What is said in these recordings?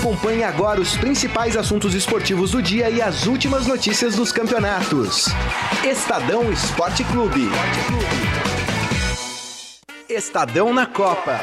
Acompanhe agora os principais assuntos esportivos do dia e as últimas notícias dos campeonatos. Estadão Esporte Clube. Estadão na Copa.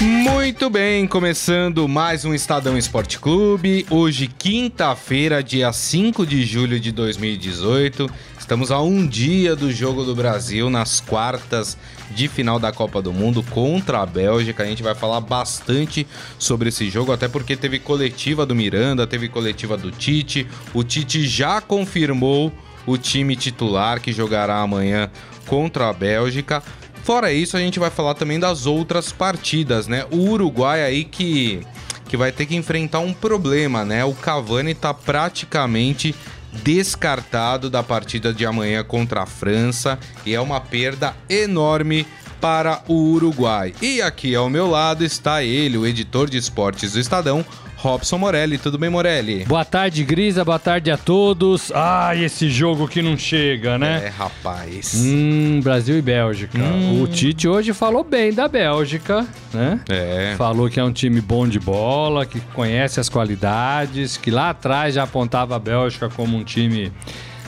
Muito bem, começando mais um Estadão Esporte Clube. Hoje, quinta-feira, dia 5 de julho de 2018. Estamos a um dia do Jogo do Brasil nas quartas de final da Copa do Mundo contra a Bélgica. A gente vai falar bastante sobre esse jogo, até porque teve coletiva do Miranda, teve coletiva do Tite. O Tite já confirmou o time titular que jogará amanhã contra a Bélgica. Fora isso, a gente vai falar também das outras partidas, né? O Uruguai aí que, que vai ter que enfrentar um problema, né? O Cavani tá praticamente descartado da partida de amanhã contra a França e é uma perda enorme para o Uruguai. E aqui ao meu lado está ele, o editor de esportes do Estadão, Robson Morelli. Tudo bem, Morelli? Boa tarde, Grisa. Boa tarde a todos. Ai, esse jogo que não chega, né? É, rapaz. Hum, Brasil e Bélgica. Hum. O Tite hoje falou bem da Bélgica, né? É. Falou que é um time bom de bola, que conhece as qualidades, que lá atrás já apontava a Bélgica como um time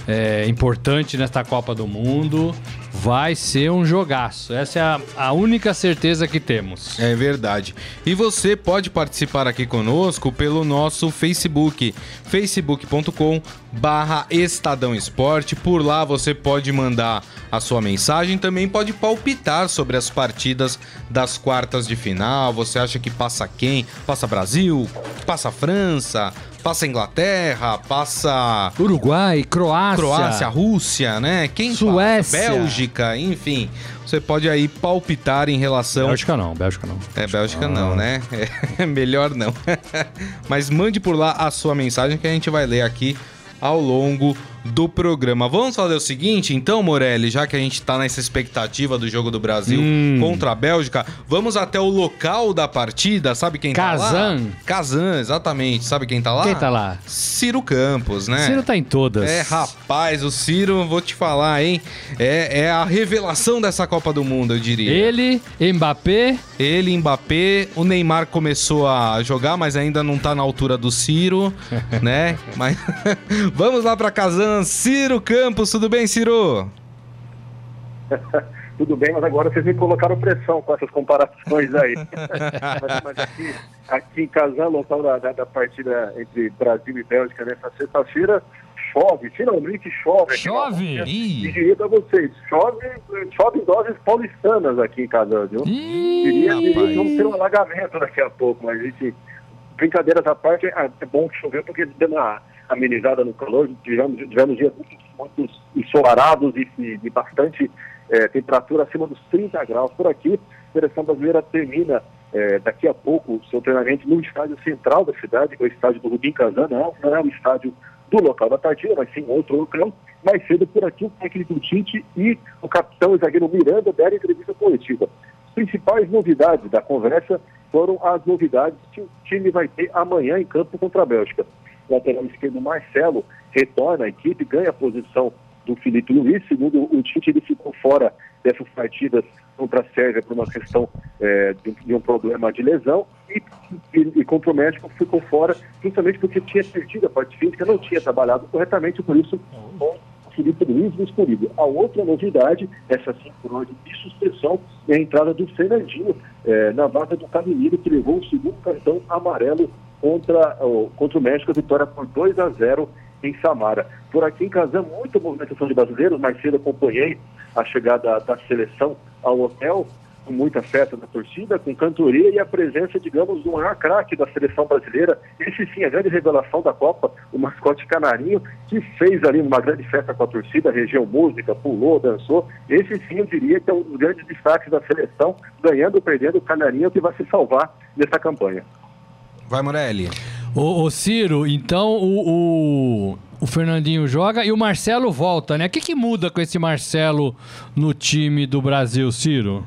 é, importante nesta Copa do Mundo. Vai ser um jogaço. Essa é a, a, única certeza que temos. É verdade. E você pode participar aqui conosco pelo nosso Facebook, facebook.com barra Estadão Esporte. Por lá você pode mandar a sua mensagem, também pode palpitar sobre as partidas das quartas de final. Você acha que passa quem? Passa Brasil? Passa França? Passa Inglaterra, passa Uruguai, Croácia, Croácia, Rússia, né? Quem Suécia, passa? Bélgica, enfim. Você pode aí palpitar em relação. Bélgica não, Bélgica não. É, Bélgica ah. não, né? É, melhor não. Mas mande por lá a sua mensagem que a gente vai ler aqui ao longo do programa. Vamos fazer o seguinte, então, Morelli, já que a gente tá nessa expectativa do jogo do Brasil hum. contra a Bélgica, vamos até o local da partida, sabe quem Kazan. tá lá? Kazan, exatamente. Sabe quem tá lá? Quem tá lá? Ciro Campos, né? Ciro tá em todas. É, rapaz, o Ciro, vou te falar, hein? É, é a revelação dessa Copa do Mundo, eu diria. Ele, Mbappé. Ele, Mbappé. O Neymar começou a jogar, mas ainda não tá na altura do Ciro, né? Mas vamos lá pra Kazan Ciro Campos. Tudo bem, Ciro? Tudo bem, mas agora vocês me colocaram pressão com essas comparações aí. mas, mas, aqui, aqui em Kazan, local da, da, da, partida entre Brasil e Bélgica nessa sexta-feira, chove, finalmente chove. Chove? E diria para vocês, chove, chove em doses paulistanas aqui em Kazan, viu? Ih, diria, que vamos ter um alagamento daqui a pouco, mas a gente, brincadeiras à parte, é, é bom que choveu porque deu uma amenizada no calor, tivemos, tivemos dias muito ensolarados e, e de bastante é, temperatura acima dos 30 graus por aqui. A seleção brasileira termina é, daqui a pouco o seu treinamento no estádio central da cidade, que é o estádio do Rubim Kazan, não, não é o estádio do local da partida, mas sim outro local. Mais cedo por aqui, o técnico Tite e o capitão e zagueiro Miranda deram entrevista coletiva. As principais novidades da conversa foram as novidades que o time vai ter amanhã em campo contra a Bélgica lateral esquerdo Marcelo retorna à equipe, ganha a posição do Felipe Luiz. Segundo o Tite, ele ficou fora dessas partidas contra a Sérvia por uma questão é, de, de, um problema de lesão e, e, e o México ficou fora justamente porque tinha perdido a parte física, não tinha trabalhado corretamente, por isso o Felipe Luiz escolhido. A outra novidade, essa sim por ordem de suspensão, é a entrada do Fernandinho é, na vaga do Caminheiro, que levou o segundo cartão amarelo contra, contra o México, a vitória por 2 a 0 em Samara. Por aqui em Kazan, muita movimentação de brasileiros, mais cedo acompanhei a chegada da seleção ao hotel, com muita festa da torcida, com cantoria e a presença, digamos, do maior craque da seleção brasileira. Esse sim, a grande revelação da Copa, o mascote Canarinho, que fez ali uma grande festa com a torcida, região música, pulou, dançou. Esse sim, eu diria que é um dos grandes destaques da seleção, ganhando ou perdendo o Canarinho, que vai se salvar nessa campanha. Vai, Morelli. Ô, ô Ciro, então o, o, o, Fernandinho joga e o Marcelo volta, né? O que, que muda com esse Marcelo no time do Brasil, Ciro?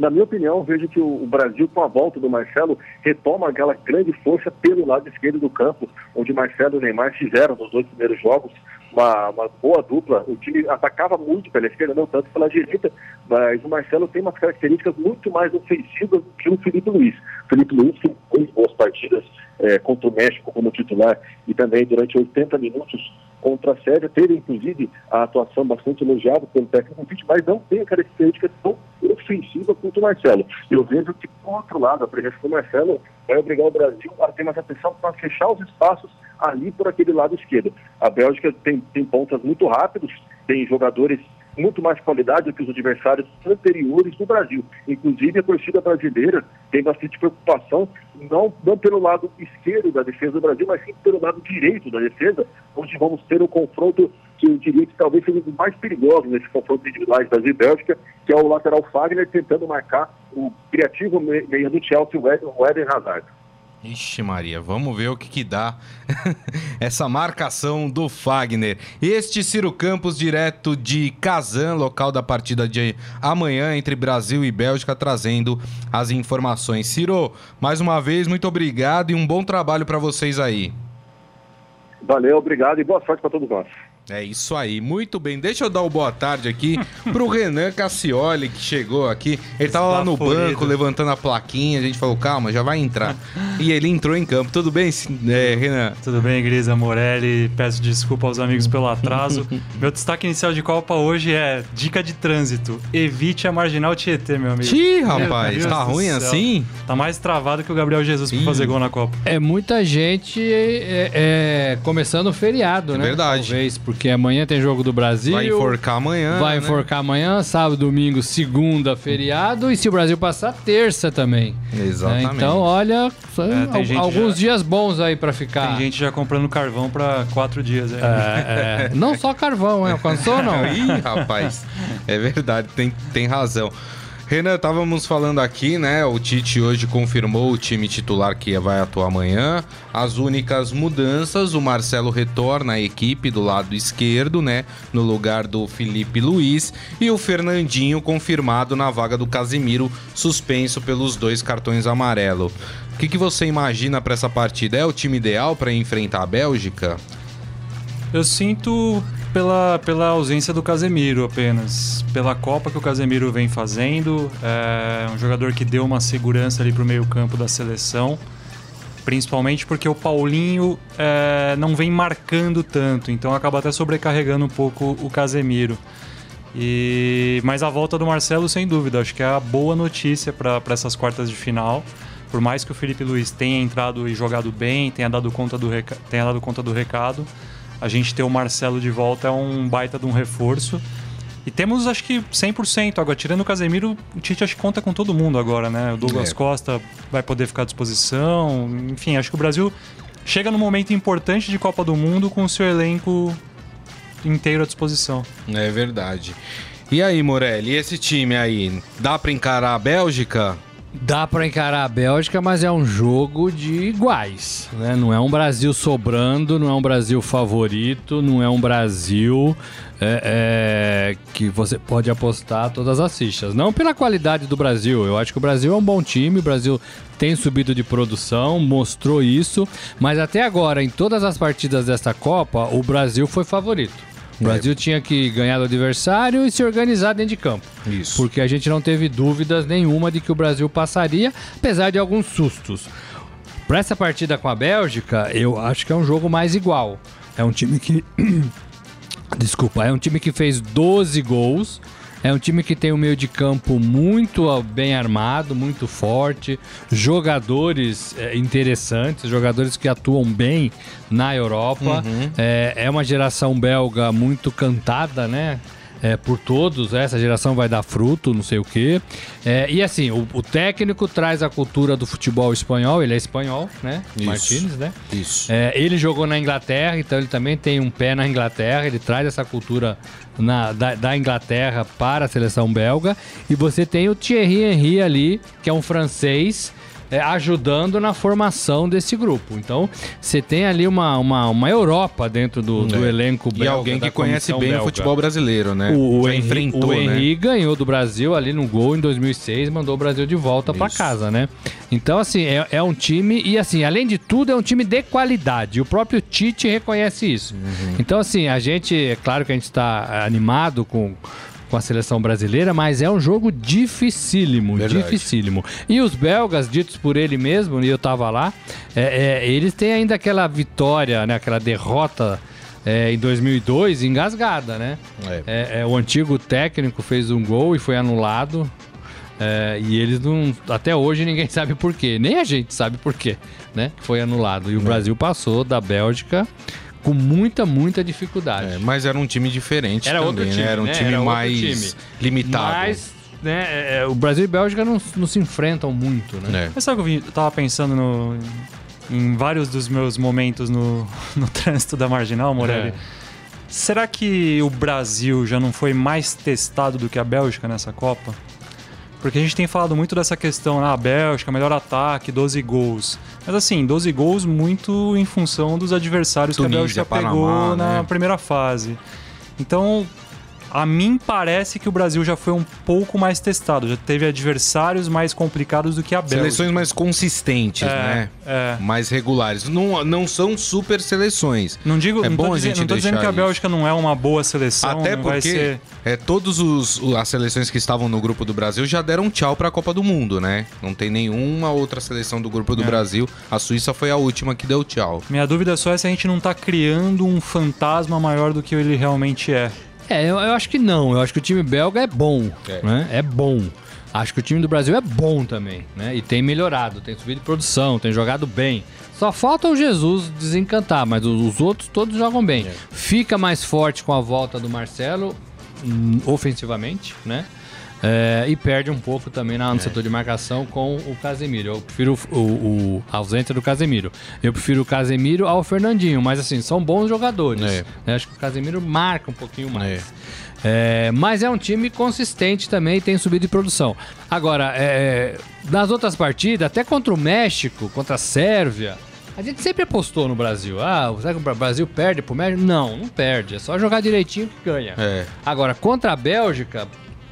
na minha opinião, vejo que o, Brasil, com a volta do Marcelo, retoma aquela grande força pelo lado esquerdo do campo, onde Marcelo e Neymar fizeram nos dois primeiros jogos uma, uma boa dupla. O time atacava muito pela esquerda, não tanto pela direita, mas o Marcelo tem umas características muito mais ofensivas que o Felipe Luiz. O Felipe Luiz muito boas partidas é, contra o México como titular e também durante 80 minutos contra a Sérvia, teve inclusive a atuação bastante elogiada pelo técnico mas não tem a característica tão ofensiva quanto o Marcelo. Eu vejo que, por outro lado, a presença do Marcelo vai obrigar o Brasil a ter mais atenção para fechar os espaços ali por aquele lado esquerdo. A Bélgica tem, tem pontas muito rápidos, tem jogadores muito mais qualidade do que os adversários anteriores do Brasil. Inclusive, a torcida brasileira tem bastante preocupação, não, não pelo lado esquerdo da defesa do Brasil, mas sim pelo lado direito da defesa, onde vamos ter um confronto que eu diria que talvez seja o mais perigoso nesse confronto individuais Brasil e Bélgica, que é o lateral Fagner tentando marcar o criativo meia do Chelsea, o Eden Hazard. Ixi, Maria, vamos ver o que, que dá essa marcação do Fagner. Este Ciro Campos, direto de Kazan, local da partida de amanhã entre Brasil e Bélgica, trazendo as informações. Ciro, mais uma vez, muito obrigado e um bom trabalho para vocês aí. Valeu, obrigado e boa sorte para todos nós. É isso aí, muito bem. Deixa eu dar uma boa tarde aqui pro Renan Cassioli, que chegou aqui. Ele tava lá no banco levantando a plaquinha, a gente falou, calma, já vai entrar. e ele entrou em campo. Tudo bem, é, Renan? Tudo bem, Grisa Morelli. Peço desculpa aos amigos pelo atraso. Meu destaque inicial de Copa hoje é dica de trânsito. Evite a Marginal Tietê, meu amigo. Ih, rapaz, tá ruim assim? Tá mais travado que o Gabriel Jesus pra fazer gol na Copa. É muita gente é, é, começando o feriado, é né? Verdade. Talvez, porque porque amanhã tem jogo do Brasil. Vai enforcar amanhã. Vai né? enforcar amanhã, sábado, domingo, segunda, feriado. E se o Brasil passar, terça também. Exatamente. Né? Então, olha, é, alguns já... dias bons aí para ficar. Tem gente já comprando carvão para quatro dias. É, é. Não só carvão, é? Alcançou não? Ih, rapaz. É verdade, tem, tem razão. Renan, estávamos falando aqui, né? O Tite hoje confirmou o time titular que vai atuar amanhã. As únicas mudanças, o Marcelo retorna à equipe do lado esquerdo, né? No lugar do Felipe Luiz. E o Fernandinho confirmado na vaga do Casimiro, suspenso pelos dois cartões amarelo. O que, que você imagina para essa partida? É o time ideal para enfrentar a Bélgica? Eu sinto pela, pela ausência do Casemiro apenas. Pela Copa que o Casemiro vem fazendo. É um jogador que deu uma segurança ali pro meio-campo da seleção. Principalmente porque o Paulinho é, não vem marcando tanto, então acaba até sobrecarregando um pouco o Casemiro. E mas a volta do Marcelo, sem dúvida, acho que é a boa notícia para essas quartas de final. Por mais que o Felipe Luiz tenha entrado e jogado bem, tenha dado conta do, tenha dado conta do recado, a gente ter o Marcelo de volta é um baita de um reforço. E temos, acho que, 100%. Agora, tirando o Casemiro, o Tite acho que conta com todo mundo agora, né? O Douglas é. Costa vai poder ficar à disposição. Enfim, acho que o Brasil chega num momento importante de Copa do Mundo com o seu elenco inteiro à disposição. É verdade. E aí, Morelli, e esse time aí, dá para encarar a Bélgica? Dá para encarar a Bélgica, mas é um jogo de iguais, né? Não é um Brasil sobrando, não é um Brasil favorito, não é um Brasil é, é, que você pode apostar todas as fichas. Não pela qualidade do Brasil, eu acho que o Brasil é um bom time, o Brasil tem subido de produção, mostrou isso, mas até agora, em todas as partidas desta Copa, o Brasil foi favorito. O Brasil tinha que ganhar do adversário e se organizar dentro de campo. Isso. Porque a gente não teve dúvidas nenhuma de que o Brasil passaria, apesar de alguns sustos. Para essa partida com a Bélgica, eu acho que é um jogo mais igual. É um time que. Desculpa, é um time que fez 12 gols é um time que tem um meio de campo muito bem armado, muito forte, jogadores é, interessantes, jogadores que atuam bem na Europa. Uhum. É, é uma geração belga muito cantada, né? É, por todos, essa geração vai dar fruto, não sei o quê. É, e assim, o, o, técnico traz a cultura do futebol espanhol, ele é espanhol, né? Isso. Martins, né? Isso. É, ele jogou na Inglaterra, então ele também tem um pé na Inglaterra, ele traz essa cultura na, da, da, Inglaterra para a seleção belga. E você tem o Thierry Henry ali, que é um francês é, ajudando na formação desse grupo. Então, você tem ali uma, uma, uma Europa dentro do, do É. elenco E belga. alguém que conhece bem belga. o futebol brasileiro, né? O, o enfrentou, o né? Ganhou do Brasil ali no gol em 2006, mandou o Brasil de volta Isso. casa, né? Então, assim, é, é um time, e assim, além de tudo, é um time de qualidade. O próprio Tite reconhece isso. Uhum. Então, assim, a gente, é claro que a gente está animado com. Com a seleção brasileira, mas é um jogo dificílimo, Verdade. dificílimo. E os belgas, ditos por ele mesmo, e eu tava lá, é, é, eles têm ainda aquela vitória, né, aquela derrota é, em 2002 engasgada, né? É. É, é, o antigo técnico fez um gol e foi anulado. é, e eles não. Até hoje ninguém sabe por quê. Nem a gente sabe por quê, né? Foi anulado. E o Brasil passou da Bélgica com muita, muita dificuldade. É, mas era um time diferente Era também, outro time, né? Era um né? time Era mais time. limitado. Mas, né, é, é, o Brasil e Bélgica não, não se enfrentam muito, né? É. Mas sabe o que eu tava pensando no- em vários dos meus momentos no, no trânsito da Marginal, Morelli? É. Será que o Brasil já não foi mais testado do que a Bélgica nessa Copa? Porque a gente tem falado muito dessa questão, ah, Bélgica, melhor ataque, 12 gols. Mas assim, 12 gols muito em função dos adversários que a Tunísia, Bélgica pegou Panamá, na né? primeira fase. Então, a mim parece que o Brasil já foi um pouco mais testado, já teve adversários mais complicados do que a Bélgica. Seleções mais consistentes, É, né? é. Mais regulares. Não, não são super seleções. Não digo, É não, bom a dizendo, gente não tô dizendo que a Bélgica não é uma boa seleção, Até porque ser é, todos os as seleções que estavam no grupo do Brasil já deram tchau para a Copa do Mundo, né? Não tem nenhuma outra seleção do grupo do É. Brasil. A Suíça foi a última que deu tchau. Minha dúvida só é se a gente não tá criando um fantasma maior do que ele realmente é. É, eu, eu acho que não. Eu acho que o time belga é bom. É. Né? É bom. Acho que o time do Brasil é bom também, né? E tem melhorado, tem subido de produção, tem jogado bem. Só falta o Jesus desencantar, mas os, os outros todos jogam bem. Fica mais forte com a volta do Marcelo, hum, ofensivamente, né? É, e perde um pouco também na, no setor de marcação com o Casemiro. Eu prefiro o, o- a ausência do Casemiro. Eu prefiro o Casemiro ao Fernandinho, mas assim, são bons jogadores. É. né? Acho que o Casemiro marca um pouquinho mais. É, mas é um time consistente também e tem subido de produção. Agora, é, nas outras partidas, até contra o México, contra a Sérvia, a gente sempre apostou no Brasil. Ah, será que o Brasil perde pro México? Não, não perde. É só jogar direitinho que ganha. É. Agora, contra a Bélgica,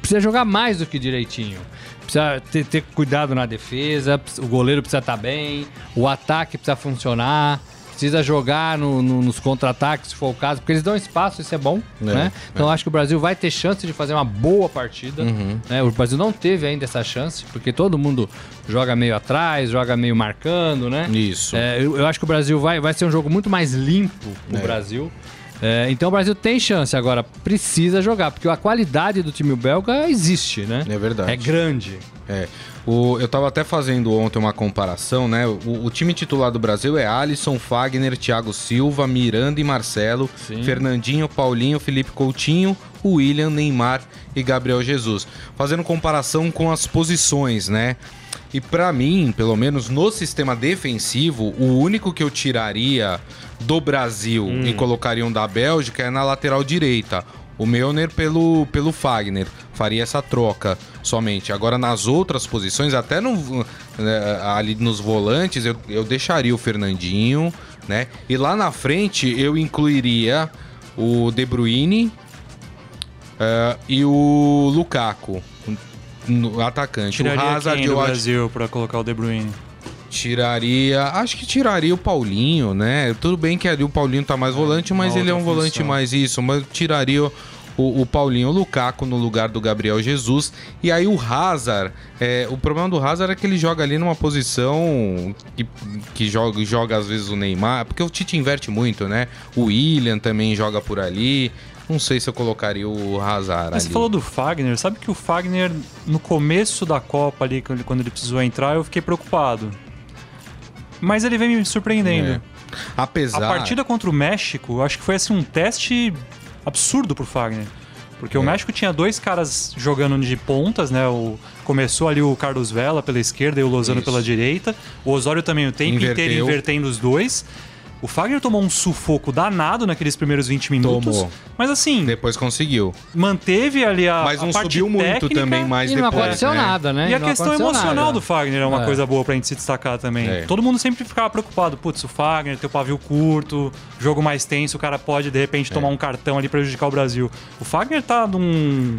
precisa jogar mais do que direitinho. Precisa ter, ter cuidado na defesa, o goleiro precisa estar bem, o ataque precisa funcionar, precisa jogar no- no- nos contra-ataques, se for o caso, porque eles dão espaço, isso é bom, É, né? Então acho que o Brasil vai ter chance de fazer uma boa partida. né? O Brasil não teve ainda essa chance, porque todo mundo joga meio atrás, joga meio marcando, né? Isso. É, eu, eu acho que o Brasil vai, vai ser um jogo muito mais limpo, o É. Brasil. É, então o Brasil tem chance, agora precisa jogar, porque a qualidade do time belga existe, né? É verdade. É grande. É. O, eu tava até fazendo ontem uma comparação, né? O, o time titular do Brasil é Alisson, Fagner, Thiago Silva, Miranda e Marcelo, Sim. Fernandinho, Paulinho, Felipe Coutinho, William, Neymar e Gabriel Jesus. Fazendo comparação com as posições, né? E pra mim, pelo menos no sistema defensivo, o único que eu tiraria do Brasil e colocaria um da Bélgica é na lateral direita. O Milner pelo, pelo Fagner. Faria essa troca somente. Agora, nas outras posições, até no, né, ali nos volantes, eu, eu deixaria o Fernandinho, né? E lá na frente, eu incluiria o De Bruyne eh, e o Lukaku, no atacante. Tiraria o Hazard, quem do eu acho Brasil pra colocar o De Bruyne? Tiraria. Acho que tiraria o Paulinho, né? Tudo bem que ali o Paulinho tá mais volante, mas ele é um outra volante função. mais isso. Mas tiraria o, o Paulinho o Lukaku no lugar do Gabriel Jesus. E aí o Hazard. é, o problema do Hazard é que ele joga ali numa posição que, que joga, joga às vezes o Neymar. Porque o Tite inverte muito, né? O William também joga por ali. Não sei se eu colocaria o Hazard Mas você ali. falou do Fagner, sabe que o Fagner, no começo da Copa ali, quando ele- precisou entrar, eu fiquei preocupado. Mas ele vem me surpreendendo. É. Apesar. A partida contra o México, eu acho que foi assim um teste absurdo pro Fagner. Porque É. o México tinha dois caras jogando de pontas, né? O, começou ali o Carlos Vela pela esquerda e o Lozano Isso. pela direita. O Osório também o tempo Inverteu. inteiro invertendo os dois. O Fagner tomou um sufoco danado naqueles primeiros 20 minutos. Tomou. Mas assim, Depois conseguiu. manteve ali a. Mas a não parte subiu muito técnica também mais E não depois. aconteceu né? nada, né? E a Não questão emocional nada. do Fagner é uma É. coisa boa pra gente se destacar também. É. Todo mundo sempre ficava preocupado. Putz, o Fagner tem o pavio curto, jogo mais tenso, o cara pode, de É. repente, tomar um cartão ali e prejudicar o Brasil. O Fagner tá num,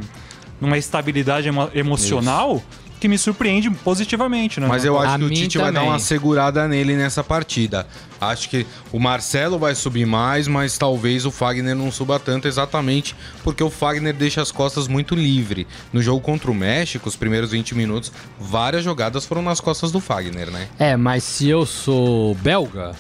numa estabilidade emo- emocional que me surpreende positivamente, né? Mas eu acho A que o Tite vai dar também. uma segurada nele nessa partida. Acho que o Marcelo vai subir mais, mas talvez o Fagner não suba tanto exatamente porque o Fagner deixa as costas muito livre. No jogo contra o México, os primeiros 20 minutos, várias jogadas foram nas costas do Fagner, né? É, mas se eu sou belga,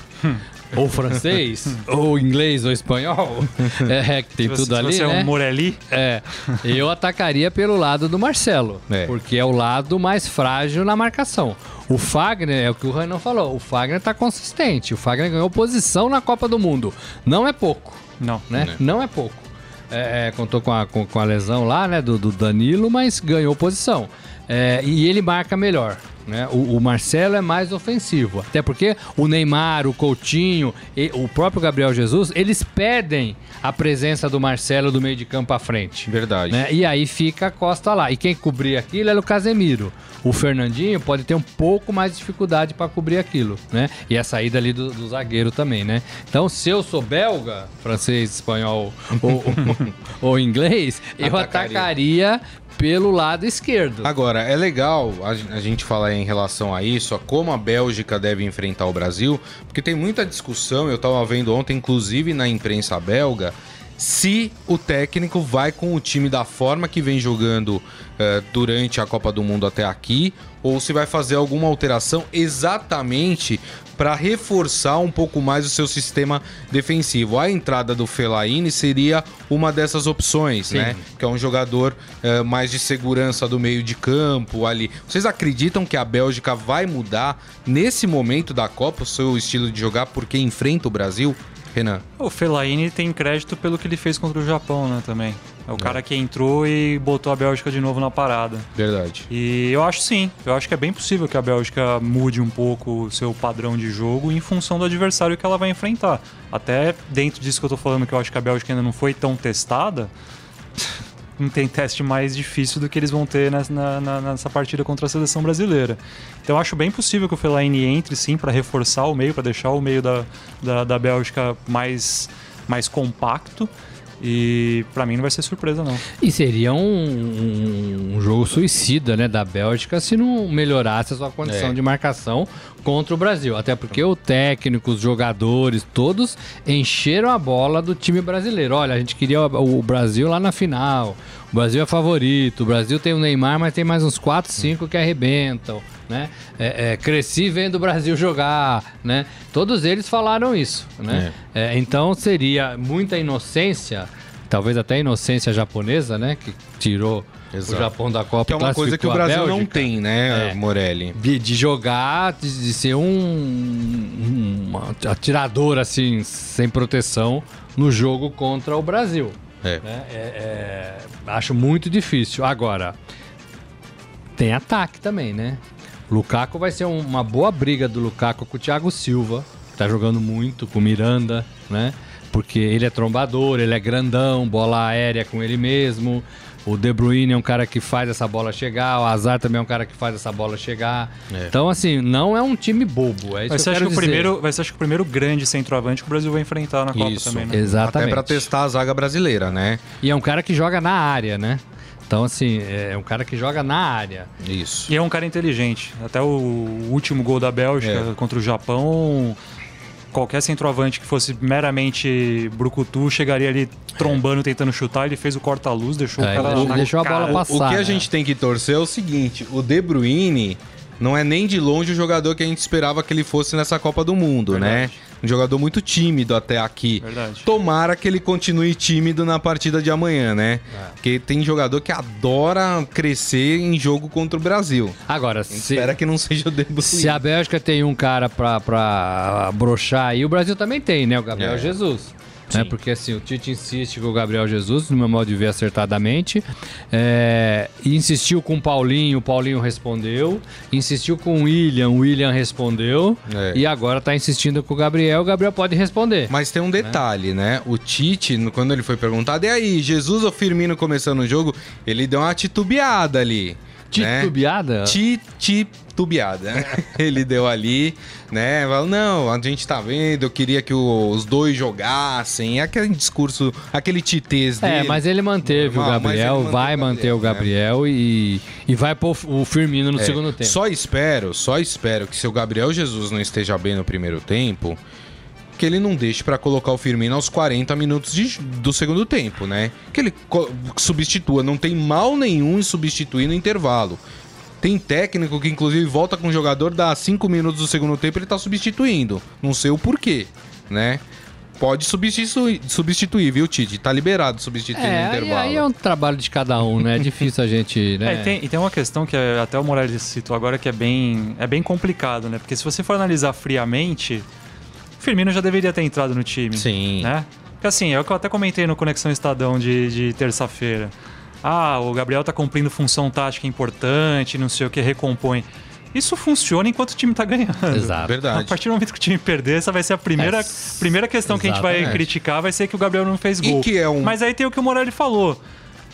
ou francês, ou inglês, ou espanhol, é, que tem Se você- tudo se ali, você é né? um Morelli, É, eu atacaria pelo lado do Marcelo, É. porque é o lado mais frágil na marcação. O Fagner, é o que o Renan falou, o Fagner tá consistente, o Fagner ganhou posição na Copa do Mundo. Não é pouco, não. né? Né. Não é pouco. É, é, contou com a, com, com a lesão lá, né, do, do Danilo, mas ganhou posição. É, e ele marca melhor. Né? O, o Marcelo é mais ofensivo. Até porque o Neymar, o Coutinho, e o próprio Gabriel Jesus, eles pedem a presença do Marcelo do meio de campo à frente. Verdade. Né? E aí fica a Costa lá. E quem cobria aquilo era o Casemiro. O Fernandinho pode ter um pouco mais de dificuldade para cobrir aquilo, né? E a saída ali do, do zagueiro também, né? Então, se eu sou belga, francês, espanhol ou, ou inglês, eu Atacaria. atacaria pelo lado esquerdo. Agora, é legal a, gen- a gente falar em relação a isso, a como a Bélgica deve enfrentar o Brasil, porque tem muita discussão, eu tava vendo ontem, inclusive na imprensa belga, se o técnico vai com o time da forma que vem jogando eh, durante a Copa do Mundo até aqui, ou se vai fazer alguma alteração exatamente para reforçar um pouco mais o seu sistema defensivo. A entrada do Fellaini seria uma dessas opções, né? Que é um jogador eh, mais de segurança do meio de campo ali. Vocês acreditam que a Bélgica vai mudar nesse momento da Copa o seu estilo de jogar porque enfrenta o Brasil? Renan. O Fellaini tem crédito pelo que ele fez contra o Japão, né, também. É o cara que entrou e botou a Bélgica de novo na parada. Verdade. E eu acho sim, eu acho que é bem possível que a Bélgica mude um pouco o seu padrão de jogo em função do adversário que ela vai enfrentar. Até dentro disso que eu tô falando, que eu acho que a Bélgica ainda não foi tão testada, tem teste mais difícil do que eles vão ter nessa, na- nessa partida contra a seleção brasileira. Então eu acho bem possível que o Fellaini entre sim para reforçar o meio, para deixar o meio da, da, da Bélgica mais, mais compacto. E pra mim não vai ser surpresa, não. E seria um, um jogo suicida, né, da Bélgica se não melhorasse a sua condição É. de marcação contra o Brasil. Até porque o técnico, os jogadores, todos encheram a bola do time brasileiro. Olha, a gente queria o o Brasil lá na final. O Brasil é favorito. O Brasil tem o Neymar, mas tem mais uns 4, 5 que arrebentam. Né? É, é, cresci vendo o Brasil jogar, né? Todos eles falaram isso, né? É, então seria muita inocência, talvez até inocência japonesa, né? Que tirou Exato. o Japão da Copa. Que é uma coisa que o Brasil não tem, né, É. Morelli? De, de jogar, de, de ser um, um atirador assim, sem proteção no jogo contra o Brasil. É. né? É, é, acho muito difícil. Agora, tem ataque também, né? Lukaku vai ser um- uma boa briga do Lukaku com o Thiago Silva, que tá jogando muito com o Miranda, né? Porque ele é trombador, ele é grandão, bola aérea com ele mesmo. O De Bruyne é um cara que faz essa bola chegar, o Azar também é um cara que faz essa bola chegar. É. Então, assim, não é um time bobo. É isso Vai que ser, eu acho que o primeiro, vai ser acho que o primeiro grande centroavante que o Brasil vai enfrentar na Copa Isso. também, né? Exatamente. Até pra testar a zaga brasileira, né? E é um cara que joga na área, né? Então, assim, é um cara que joga na área. Isso. E é um cara inteligente. Até o último gol da Bélgica É. contra o Japão, qualquer centroavante que fosse meramente brucutu chegaria ali trombando, tentando chutar. Ele fez o corta-luz, deixou É, o cara ele deixou a bola cara. passar. O que a né? gente tem que torcer é o seguinte: o De Bruyne não é nem de longe o jogador que a gente esperava que ele fosse nessa Copa do Mundo, né? Um jogador muito tímido até aqui. Verdade. Tomara que ele continue tímido na partida de amanhã, né? É. Porque tem jogador que adora crescer em jogo contra o Brasil. Agora, se, espera que não seja o De Bruyne. se a Bélgica tem um cara pra, pra broxar aí, o Brasil também tem, né? O Gabriel É. Jesus. Né? Porque assim, o Tite insiste com o Gabriel Jesus, no meu modo de ver acertadamente. É, insistiu com o Paulinho, o Paulinho respondeu. Insistiu com o William, o William respondeu. É. E agora tá insistindo com o Gabriel, o Gabriel pode responder. Mas tem um detalhe, né? O Tite, quando ele foi perguntado, e aí, Jesus ou Firmino começando o jogo, ele deu uma titubeada ali. né? Titubeada? Titubeada. ele deu ali, né? Falou, não, a gente tá vendo, eu queria que os dois jogassem. Aquele discurso, aquele titês dele. É, mas ele manteve Normal, o Gabriel, manteve vai o manter o Gabriel, Gabriel e, e vai pôr o Firmino no É, segundo tempo. Só espero, só espero que se o Gabriel Jesus não esteja bem no primeiro tempo, que ele não deixe pra colocar o Firmino aos 40 minutos de- do segundo tempo, né? Que ele substitua, não tem mal nenhum em substituir no intervalo. Tem técnico que inclusive volta com o jogador, dá 5 minutos do segundo tempo ele tá substituindo. Não sei o porquê, né? Pode substituir, substituir viu, Tite? Tá liberado substituir no É, aí, intervalo. aí é um trabalho de cada um, né? É difícil a gente, né? É, e, tem, e tem uma questão que é- até o Morales citou agora que é bem, é bem complicado, né? Porque se você for analisar friamente, o Firmino já deveria ter entrado no time. Sim. Né? Porque assim, é o que eu até comentei no Conexão Estadão de, de terça-feira. Ah, o Gabriel tá cumprindo função tática importante, não sei o que, recompõe. Isso funciona enquanto o time tá ganhando. Exato. Verdade. A partir do momento que o time perder, essa vai ser a primeira, É, primeira questão que a gente vai exatamente. criticar, vai ser que o Gabriel não fez E gol. que é um- Mas aí tem o que o Morelli falou.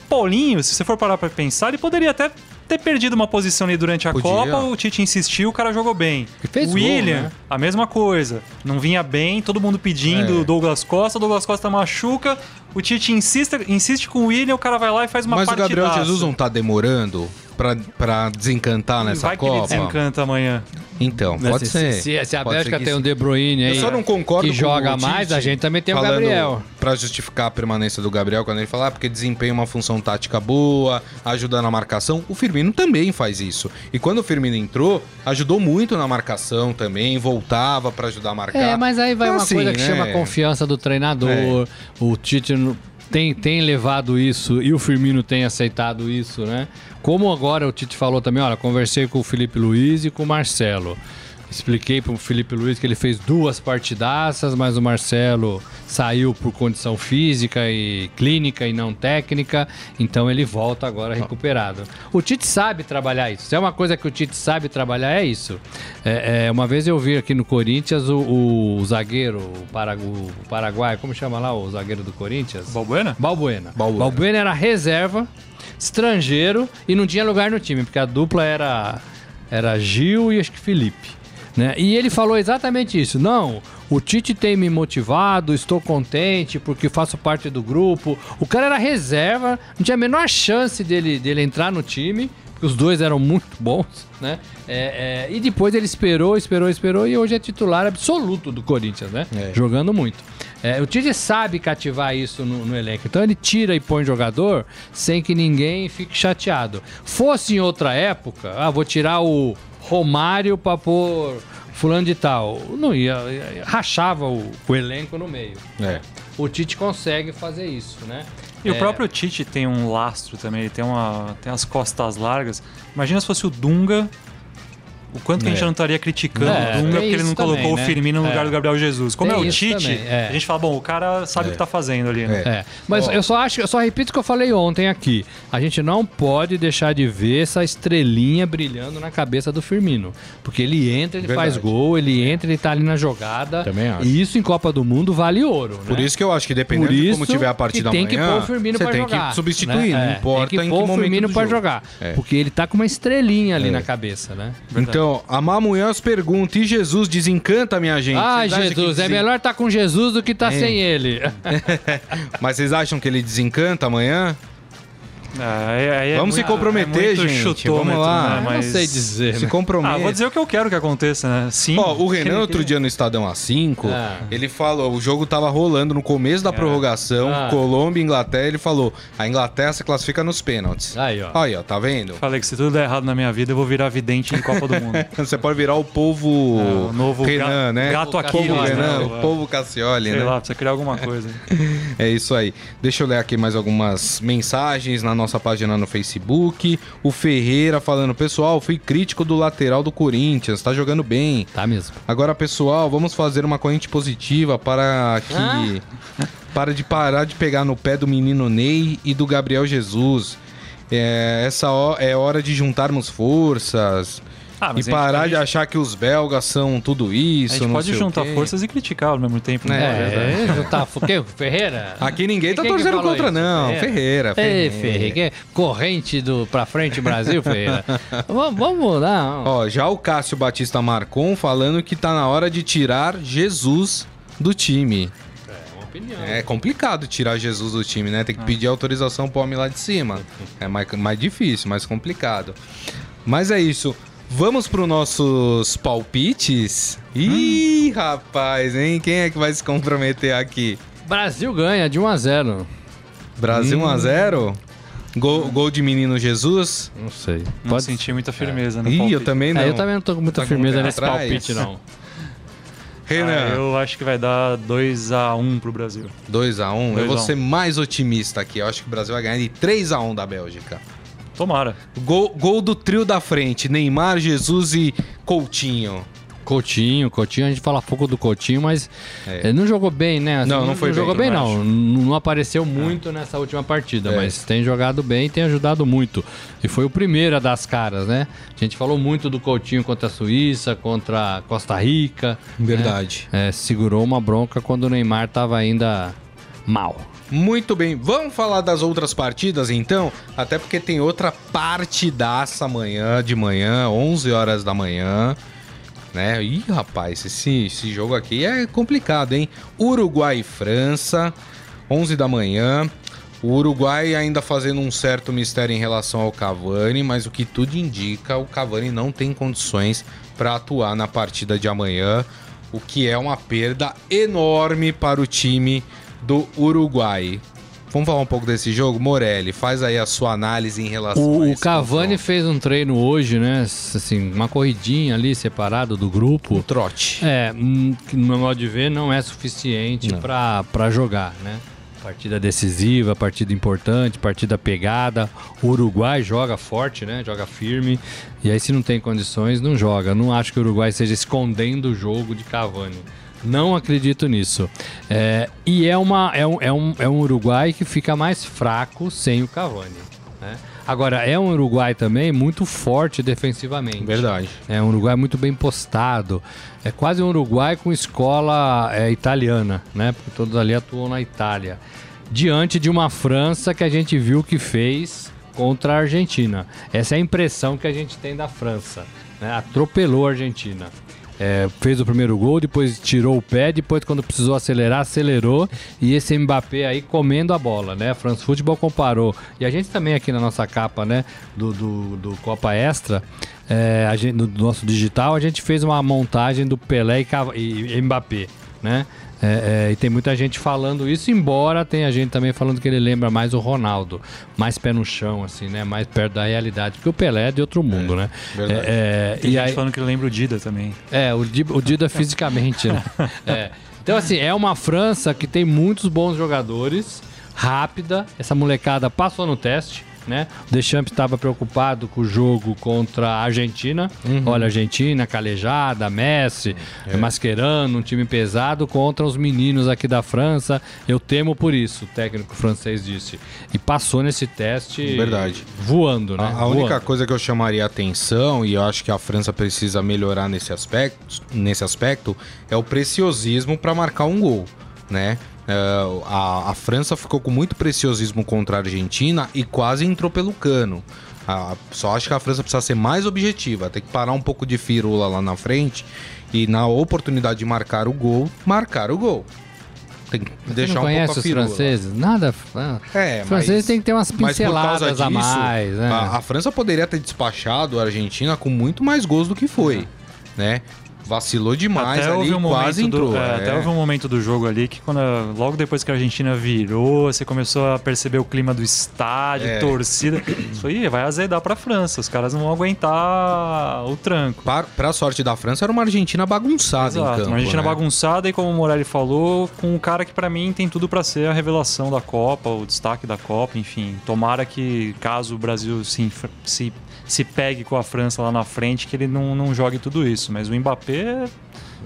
Paulinho, se você for parar pra pensar, ele poderia até ter perdido uma posição ali durante a Podia. Copa, o Tite insistiu, o cara jogou bem. E fez o gol, William, né? a mesma coisa. Não vinha bem, todo mundo pedindo É. Douglas Costa, Douglas Costa machuca, o Tite insiste, insiste com o William, o cara vai lá e faz uma Mas o Gabriel partidaça. Jesus não tá demorando pra, pra desencantar nessa Vai que ele Copa? desencanta amanhã. Então, Mas pode se, ser. Se, se a Bélgica que tem um sim. De Bruyne aí Eu só não concordo que com joga o mais, a gente também tem o Gabriel. Pra justificar a permanência do Gabriel, quando ele fala ah, porque desempenha uma função tática boa, ajuda na marcação. O Firmino também faz isso. E quando o Firmino entrou, ajudou muito na marcação também, voltava pra ajudar a marcar. É, mas aí vai Então, uma assim, coisa que né? chama a confiança do treinador. O Tite tem, tem levado isso e o Firmino tem aceitado isso, né? Como agora o Tite falou também, olha, conversei com o Felipe Luiz e com o Marcelo. Expliquei para o Felipe Luiz que ele fez duas partidaças, mas o Marcelo saiu por condição física e clínica e não técnica, então ele volta agora recuperado. O Tite sabe trabalhar isso. Se é uma coisa que o Tite sabe trabalhar, é isso. É, é, uma vez eu vi aqui no Corinthians o, o zagueiro, o, Paragu- o Paraguai, como chama lá o zagueiro do Corinthians? Balbuena? Balbuena. Balbuena. Balbuena era reserva, estrangeiro e não tinha lugar no time, porque a dupla era, era Gil e acho que Felipe. Né? E ele falou exatamente isso. Não, o Tite tem me motivado, estou contente porque faço parte do grupo. O cara era reserva, não tinha a menor chance dele, dele entrar no time, porque os dois eram muito bons, né? É, é, e depois ele esperou, esperou, esperou e hoje é titular absoluto do Corinthians, né? É. Jogando muito. É, o Tite sabe cativar isso no, no elenco. Então ele tira e põe jogador sem que ninguém fique chateado. Fosse em outra época, ah, vou tirar o Romário pra pôr fulano de tal. Não ia, ia- rachava o, o elenco no meio. É. O Tite consegue fazer isso, né? E o É, próprio Tite tem um lastro também, ele tem, uma, tem as costas largas. Imagina se fosse o Dunga, o quanto que a gente É. não estaria criticando É, o Dunga tem porque ele não colocou também, o né? Firmino no lugar É. do Gabriel Jesus. Como Tem é o Tite, é. a gente fala, bom, o cara sabe o que tá fazendo ali, né? É. É, mas eu só acho, eu só repito o que eu falei ontem aqui. A gente não pode deixar de ver essa estrelinha brilhando na cabeça do Firmino, porque ele entra, ele Verdade. faz gol, ele entra, ele tá ali na jogada. Também acho. E isso em Copa do Mundo vale ouro, Por né? isso que eu acho que dependendo de como tiver a partida que tem que amanhã, pôr o Firmino você pra tem jogar. que substituir, né? não É, importa tem que em pôr que o Firmino do pra jogar, É. porque ele tá com uma estrelinha ali É. na cabeça, né? Então, a Mamunhãos pergunta: e Jesus desencanta, minha gente? Ah, Vocês acham que Jesus, é melhor estar com Jesus do que estar É. sem ele. Mas vocês acham que ele desencanta amanhã? Ah, aí é Vamos se comprometer, é gente, chutômetro, vamos lá. né? Mas... não sei dizer. Se né? compromete. Ah, vou dizer o que eu quero que aconteça, né? Sim. Ó, o Renan, outro dia no Estadão A5, Ah. ele falou, o jogo tava rolando no começo da prorrogação, Ah. Colômbia e Inglaterra, ele falou, a Inglaterra se classifica nos pênaltis. Aí, ó. Aí, ó, tá vendo? Falei que se tudo der errado na minha vida, eu vou virar vidente de Copa do Mundo. Você pode virar o povo É, o novo Renan, ga- né? gato o Aquiles, povo né? Renan, É. o povo Cassioli, Sei né? lá, precisa criar alguma coisa. É isso aí. Deixa eu ler aqui mais algumas mensagens na nossa página no Facebook. O Ferreira falando, pessoal, fui crítico do lateral do Corinthians, tá jogando bem. Tá mesmo. Agora, pessoal, vamos fazer uma corrente positiva para que. para de parar de pegar no pé do menino Ney e do Gabriel Jesus. É, essa é hora de juntarmos forças. Ah, e parar pode... de achar que os belgas são tudo isso. A gente pode juntar forças e criticar ao mesmo tempo. Né? É, é juntar o quê? Ferreira? Aqui ninguém tá torcendo contra, isso? não. Ferreira, Ferreira. Ei, Ferreira. Corrente do pra frente Brasil, Ferreira. vamos, vamos mudar. Ó, já o Cássio Batista Marcon falando que tá na hora de tirar Jesus do time. É complicado tirar Jesus do time, né? Tem que ah. pedir autorização pro homem lá de cima. É mais, mais difícil, mais complicado. Mas é isso. Vamos para os nossos palpites? Ih, hum. rapaz, hein? Quem é que vai se comprometer aqui? Brasil ganha de 1 a 0. Brasil hum. 1 a 0? Gol, gol de menino Jesus? Não sei. Não Pode sentir muita firmeza é. no Ih, palpite. eu também não. É, eu também não tô com muita tá firmeza nesse atrás. palpite, não. Renan. Ah, eu acho que vai dar 2x1 pro Brasil. 2x1? Eu vou ser mais otimista aqui. Eu acho que o Brasil vai ganhar de 3x1 da Bélgica. Tomara. Gol, gol do trio da frente: Neymar, Jesus e Coutinho. Coutinho, Coutinho, a gente fala pouco do Coutinho, mas é. ele não jogou bem, né? Assim, não, não, foi não bem, jogou bem, não. Não apareceu muito nessa última partida, é. mas tem jogado bem e tem ajudado muito. E foi o primeiro a dar as caras, né? A gente falou muito do Coutinho contra a Suíça, contra a Costa Rica. Né? Verdade. Né? É, segurou uma bronca quando o Neymar estava ainda mal. Muito bem, vamos falar das outras partidas então? Até porque tem outra partidaça amanhã de manhã, 11 horas da manhã. Né? Ih, rapaz, esse, esse jogo aqui é complicado, hein? Uruguai e França, 11 da manhã. O Uruguai ainda fazendo um certo mistério em relação ao Cavani, mas o que tudo indica, o Cavani não tem condições para atuar na partida de amanhã, o que é uma perda enorme para o time do Uruguai. Vamos falar um pouco desse jogo? Morelli, faz aí a sua análise em relação o, a O Cavani confronto. fez um treino hoje, né? Assim, uma corridinha ali separado do grupo. Um trote. É, no meu modo de ver, não é suficiente para jogar, né? Partida decisiva, partida importante, partida pegada. O Uruguai joga forte, né? Joga firme. E aí, se não tem condições, não joga. Não acho que o Uruguai esteja escondendo o jogo de Cavani. Não acredito nisso. É, e é, uma, é, um, é, um, é um Uruguai que fica mais fraco sem o Cavani. Né? Agora, é um Uruguai também muito forte defensivamente. Verdade. É um Uruguai muito bem postado. É quase um Uruguai com escola é, italiana, né? Porque todos ali atuam na Itália. Diante de uma França que a gente viu que fez contra a Argentina. Essa é a impressão que a gente tem da França. Né? Atropelou a Argentina. É, fez o primeiro gol, depois tirou o pé, depois quando precisou acelerar, acelerou e esse Mbappé aí comendo a bola, né? France Football comparou e a gente também aqui na nossa capa, né, do, do, do Copa Extra, é, a gente, no nosso digital, a gente fez uma montagem do Pelé e, e Mbappé, né? É, é, e tem muita gente falando isso, embora tenha gente também falando que ele lembra mais o Ronaldo, mais pé no chão, assim, né? Mais perto da realidade, porque o Pelé é de outro mundo, é, né? É, é, tem gente aí, falando que ele lembra o Dida também. É, o, o Dida fisicamente, né? É. Então, assim, é uma França que tem muitos bons jogadores, rápida, essa molecada passou no teste né? O Deschamps estava preocupado com o jogo contra a Argentina. Uhum. Olha, Argentina, calejada, Messi, é. Mascherano, um time pesado contra os meninos aqui da França. Eu temo por isso, o técnico francês disse. E passou nesse teste Verdade. voando, né? A, a voando. única coisa que eu chamaria atenção, e eu acho que a França precisa melhorar nesse aspecto, nesse aspecto é o preciosismo para marcar um gol, né? Uh, a, a, França ficou com muito preciosismo contra a Argentina e quase entrou pelo cano. Uh, só acho que a França precisa ser mais objetiva, tem que parar um pouco de firula lá na frente e na oportunidade de marcar o gol, marcar o gol. Tem que Você deixar não um conhece pouco a os franceses? Nada. Ah, é, os franceses mas, têm que ter umas pinceladas disso, a mais. Né? A, a, França poderia ter despachado a Argentina com muito mais gols do que foi. Uhum. Né? Vacilou demais até ali, um quase entrou. Do, é, é. Até houve um momento do jogo ali que quando logo depois que a Argentina virou, você começou a perceber o clima do estádio, é. torcida. Isso aí vai azedar pra França. Os caras não vão aguentar o tranco. Para, pra sorte da França, era uma Argentina bagunçada Exato, campo, Uma Argentina né? bagunçada e como o Morelli falou, com um cara que para mim tem tudo para ser a revelação da Copa, o destaque da Copa, enfim. Tomara que caso o Brasil se, se se pegue com a França lá na frente, que ele não, não jogue tudo isso. Mas o Mbappé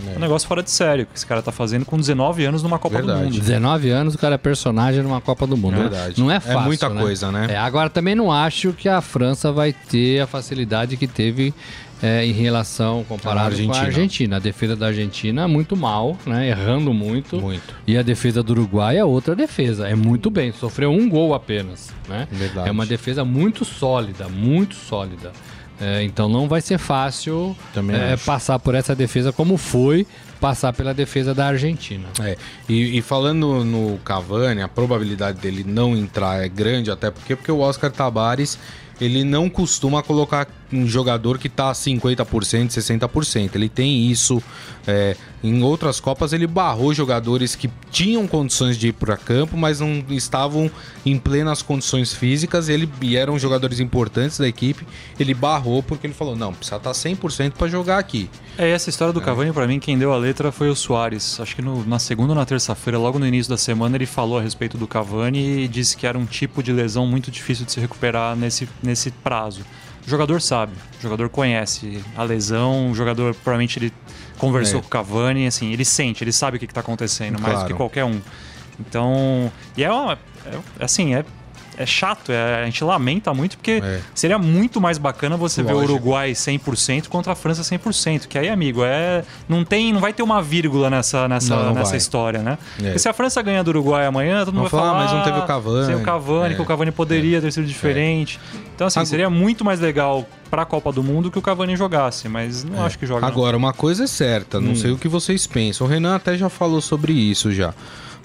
É. um negócio fora de sério que esse cara tá fazendo com 19 anos numa Copa Verdade. do Mundo. 19 anos, o cara é personagem numa Copa do Mundo. Verdade. Não é fácil. É muita né? coisa, né? É, agora também não acho que a França vai ter a facilidade que teve é, em relação comparado com Argentina. a Argentina. A defesa da Argentina é muito mal, né? Errando muito. Muito. E a defesa do Uruguai é outra defesa. É muito bem. Sofreu um gol apenas, né? Verdade. É uma defesa muito sólida, muito sólida. É, então não vai ser fácil Também é, passar por essa defesa como foi passar pela defesa da Argentina. É, e, e falando no Cavani, a probabilidade dele não entrar é grande, até porque, porque o Oscar Tabares ele não costuma colocar um jogador que tá 50%, 60%. Ele tem isso. é, em outras Copas ele barrou jogadores que tinham condições de ir para campo, mas não estavam em plenas condições físicas. Ele, e eram jogadores importantes da equipe. Ele barrou porque ele falou: não, precisa estar 100% para jogar aqui. É, essa história do Cavani, pra mim, quem deu a letra foi o Soares. Acho que no- na segunda ou na terça-feira, logo no início da semana, ele falou a respeito do Cavani e disse que era um tipo de lesão muito difícil de se recuperar nesse, nesse prazo. O jogador sabe, o jogador conhece a lesão, o jogador provavelmente ele conversou É. com o Cavani, assim, ele sente, ele sabe o que, que tá acontecendo, mais do Claro. que qualquer um. Então, e é uma, é- assim, é, é chato, é- a gente lamenta muito porque É. seria muito mais bacana você ver o Lógico. Uruguai 100% contra a França 100%, que aí, amigo, é não tem, não vai ter uma vírgula nessa nessa, Não, não nessa vai. história, né? É. Porque se a França ganhar do Uruguai amanhã, todo mundo vai falar, "Ah, mas não teve o "Ah, Cavani." Sem o Cavani, É. que o Cavani poderia ter sido diferente. Então assim, seria muito mais legal pra Copa do Mundo que o Cavani jogasse, mas não acho que joga. não. Agora, uma coisa é certa, Hum. não sei o que vocês pensam. O Renan até já falou sobre isso já.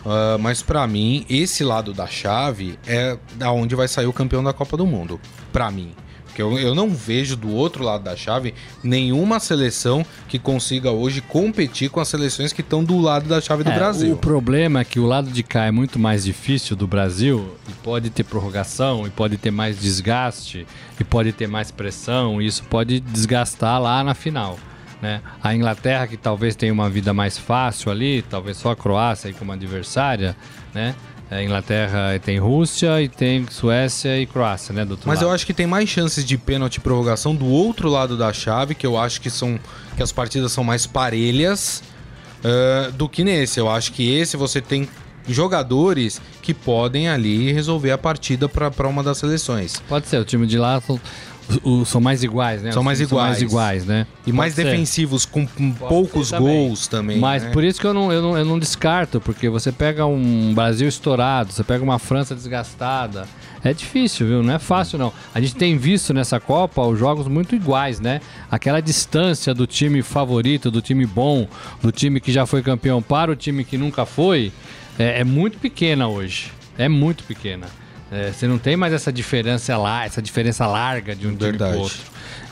Ah, mas pra mim, esse lado da chave é da onde vai sair o campeão da Copa do Mundo. Pra mim. Porque eu, eu não vejo do outro lado da chave nenhuma seleção que consiga hoje competir com as seleções que estão do lado da chave do É, Brasil. O problema é que o lado de cá é muito mais difícil do Brasil e pode ter prorrogação, e pode ter mais desgaste, e pode ter mais pressão, e isso pode desgastar lá na final. Né? A Inglaterra, que talvez tenha uma vida mais fácil ali, talvez só a Croácia como adversária, né? A Inglaterra tem Rússia e tem Suécia e Croácia, né? Do outro Mas lado. eu acho que tem mais chances de pênalti e prorrogação do outro lado da chave, que eu acho que são que as partidas são mais parelhas ah, do que nesse. Eu acho que esse você tem jogadores que podem ali resolver a partida para uma das seleções. Pode ser, o time de lá o- são mais iguais, né? São mais iguais. mais iguais, né? E mais Pode ser. defensivos, com, com poucos ser também. gols também. Mas né? por isso que eu não, eu, não, eu não descarto, porque você pega um Brasil estourado, você pega uma França desgastada. É difícil, viu? Não é fácil, não. A gente tem visto nessa Copa os jogos muito iguais, né? Aquela distância do time favorito, do time bom, do time que já foi campeão para o time que nunca foi, é, é muito pequena hoje. É muito pequena. É, você não tem mais essa diferença lá, essa diferença larga de um time Verdade. pro outro.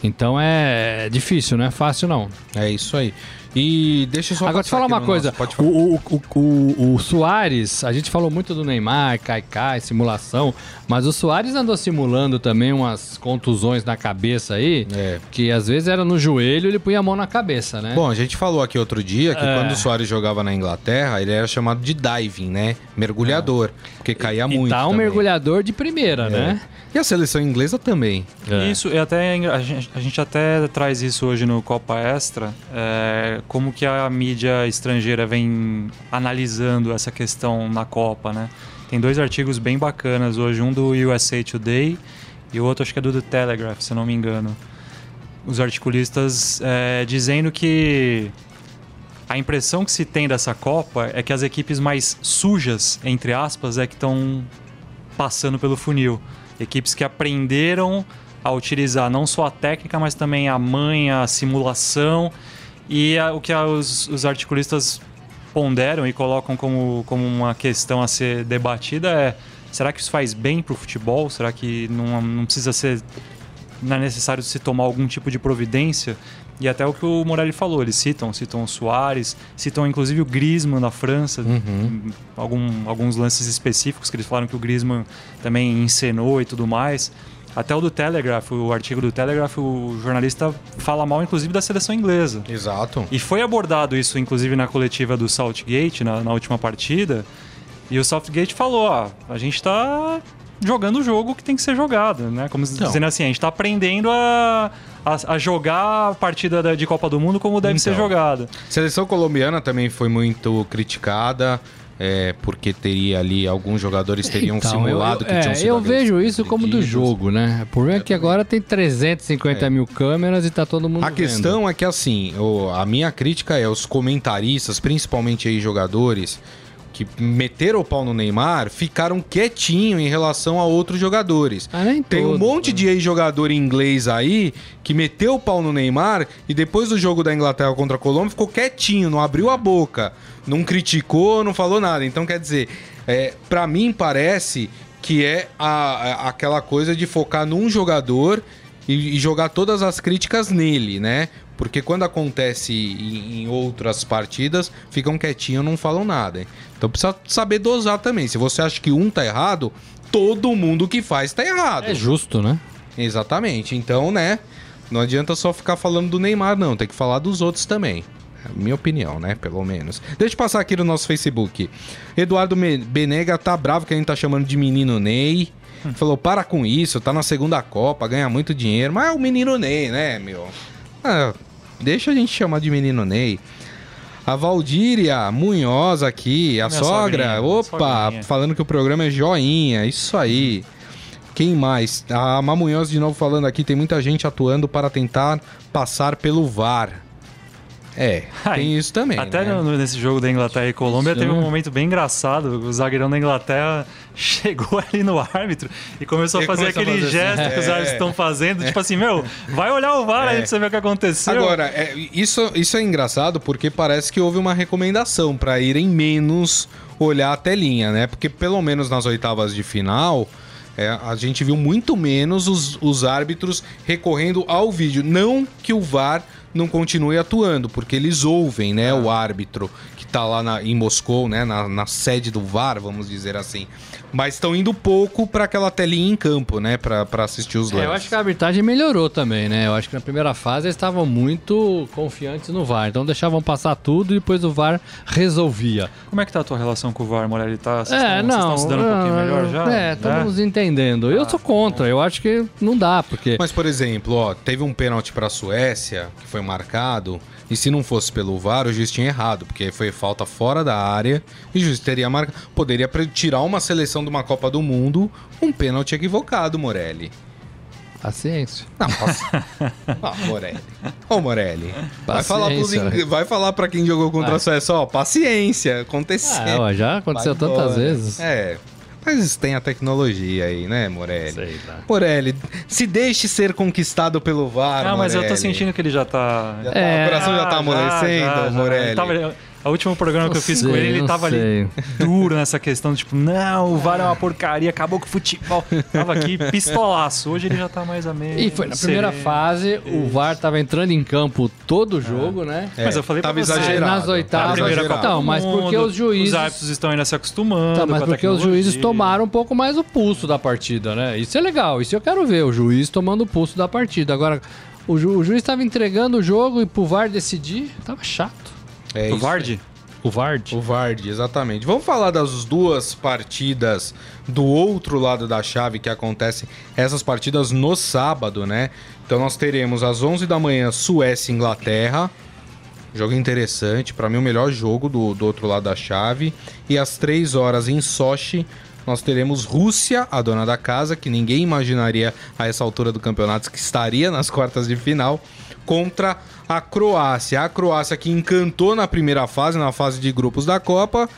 Então é difícil, não é fácil, não. É isso aí. E deixa eu só Agora, te falar uma no coisa. nosso- pode falar. O, o, o, o, o Soares, a gente falou muito do Neymar, Caicai, simulação, mas o Soares andou simulando também umas contusões na cabeça aí, É. que às vezes era no joelho ele punha a mão na cabeça, né? Bom, a gente falou aqui outro dia que É. quando o Soares jogava na Inglaterra, ele era chamado de diving, né? Mergulhador, porque caía e muito. tá um também. mergulhador de primeira, É. né? E a seleção inglesa também. É. Isso, e até a gente, a gente até traz isso hoje no Copa Extra, é, como que a mídia estrangeira vem analisando essa questão na Copa, né? Tem dois artigos bem bacanas hoje, um do USA Today e o outro acho que é do The Telegraph, se não me engano. Os articulistas é, dizendo que a impressão que se tem dessa Copa é que as equipes mais sujas, entre aspas, é que estão passando pelo funil. Equipes que aprenderam a utilizar não só a técnica, mas também a manha, a simulação. E a- o que a- os, os articulistas ponderam e colocam como, como uma questão a ser debatida é: será que isso faz bem para o futebol? Será que não, não precisa ser. Não é necessário se tomar algum tipo de providência? E até o que o Morelli falou, eles citam, citam o Soares, citam inclusive o Griezmann da França, algum, alguns lances específicos que eles falaram que o Griezmann também encenou e tudo mais. Até o do Telegraph, o artigo do Telegraph, o jornalista fala mal inclusive da seleção inglesa. Exato. E foi abordado isso, inclusive, na coletiva do Southgate, na, na última partida. E o Southgate falou: ó, a gente tá jogando o jogo que tem que ser jogado, né? Como Então. dizendo assim, a gente tá aprendendo a, a, a jogar a partida de Copa do Mundo como deve Então. ser jogada. Seleção colombiana também foi muito criticada. É, porque teria ali, alguns jogadores teriam Então, simulado eu, que tinham é, eu vejo isso como do jogo, né? O problema é que agora tem 350 mil câmeras e tá todo mundo A vendo. questão é que, assim, o- a minha crítica é os comentaristas, principalmente aí jogadores, que meteram o pau no Neymar, ficaram quietinho em relação a outros jogadores. Ah, Tem um todos, monte de ex-jogador inglês aí que meteu o pau no Neymar e depois do jogo da Inglaterra contra a Colômbia ficou quietinho, não abriu a boca, não criticou, não falou nada. Então, quer dizer, é, para mim parece que é a- a- aquela coisa de focar num jogador e, e jogar todas as críticas nele, né? Porque quando acontece em, em outras partidas, ficam quietinhos, não falam nada. Então precisa saber dosar também. Se você acha que um tá errado, todo mundo que faz tá errado. É justo, né? Exatamente. Então, né? Não adianta só ficar falando do Neymar, não. Tem que falar dos outros também. É Minha opinião, né? Pelo menos. Deixa eu passar aqui no nosso Facebook. Eduardo Benega tá bravo que a gente tá chamando de menino Ney. Falou, para com isso, tá na segunda Copa, ganha muito dinheiro. Mas é o menino Ney, né, meu? Ah, deixa a gente chamar de menino Ney. A Valdíria Munhoz aqui, a sogra. sogrinha, Opa, sogrinha. falando que o programa é joinha. Isso aí. Quem mais? A Mamunhoz de novo falando aqui, tem muita gente atuando para tentar passar pelo VAR. É, Ai, tem isso também. Até né? no- nesse jogo da Inglaterra e Colômbia Isso, teve um momento bem engraçado. O zagueirão da Inglaterra chegou ali no árbitro e começou a fazer começou a aquele fazer assim. gesto que os É. árbitros estão fazendo. Tipo assim, meu, vai olhar o VAR aí pra você ver o que aconteceu. Agora, é, isso, isso é engraçado porque parece que houve uma recomendação para irem menos olhar a telinha, né? Porque pelo menos nas oitavas de final, é, a gente viu muito menos os, os árbitros recorrendo ao vídeo. Não que o VAR não continue atuando, porque eles ouvem, né, o árbitro tá lá na- em Moscou, né, na, na sede do VAR, vamos dizer assim. Mas estão indo pouco para aquela telinha em campo, né, para assistir os É, lances. eu acho que a arbitragem melhorou também, né? Eu acho que na primeira fase eles estavam muito confiantes no VAR. Então deixavam passar tudo e depois o VAR resolvia. Como é que tá a tua relação com o VAR, Morelli? Tá, vocês É, estão- vocês não. estão se dando um pouquinho ah, melhor já? É, estamos nos entendendo. Eu sou contra. Eu acho que não dá, porque. Mas, por exemplo, ó, teve um pênalti pra Suécia que foi marcado. E se não fosse pelo VAR, o juiz tinha errado, porque foi falta fora da área e o juiz teria marcado. Poderia tirar uma seleção de uma Copa do Mundo um pênalti equivocado, Morelli. Paciência. Não, paci... ah, Morelli. Ô, Morelli. Vai falar, pros Paciência, ing- vai falar pra quem jogou contra Ah. a Suécia, ó, paciência, aconteceu. Ah, já aconteceu Vai tantas embora. vezes. É. Mas tem a tecnologia aí, né, Morelli? Sei lá. Morelli, se deixe ser conquistado pelo VAR, Ah, mas eu tô Morelli. sentindo que ele já tá. Já tá- É. o coração já tá Ah, amolecendo, já, já. Morelli. Ele tava- a última programa que eu fiz com sei, ele, ele não tava ali sei. duro nessa questão, tipo, não, o VAR é uma porcaria, acabou com o futebol. Tava aqui pistolaço. Hoje ele já tá mais ameno. E foi na primeira sereno. fase, o VAR tava entrando em campo todo o jogo, né? É, Mas eu falei tava pra você, exagerado. nas oitavas, Tava primeira exagerado. Copa Não, do mas porque os juízes- Os árbitros estão ainda se acostumando. Tá, mas com a porque os juízes tomaram um pouco mais o pulso da partida, né? Isso é legal, isso eu quero ver, o juiz tomando o pulso da partida. Agora, o, ju- o juiz estava entregando o jogo e pro VAR decidir, tava chato. É O. Vardy? O Vard? O Vardy, exatamente. Vamos falar das duas partidas do outro lado da chave que acontecem essas partidas no sábado, né? Então nós teremos às 11 da manhã Suécia e Inglaterra. Jogo interessante, para mim o melhor jogo do, do outro lado da chave. E às 3 horas em Sochi nós teremos Rússia, a dona da casa, que ninguém imaginaria a essa altura do campeonato que estaria nas quartas de final, contra a Croácia. A Croácia que encantou na primeira fase, na fase de grupos da Copa,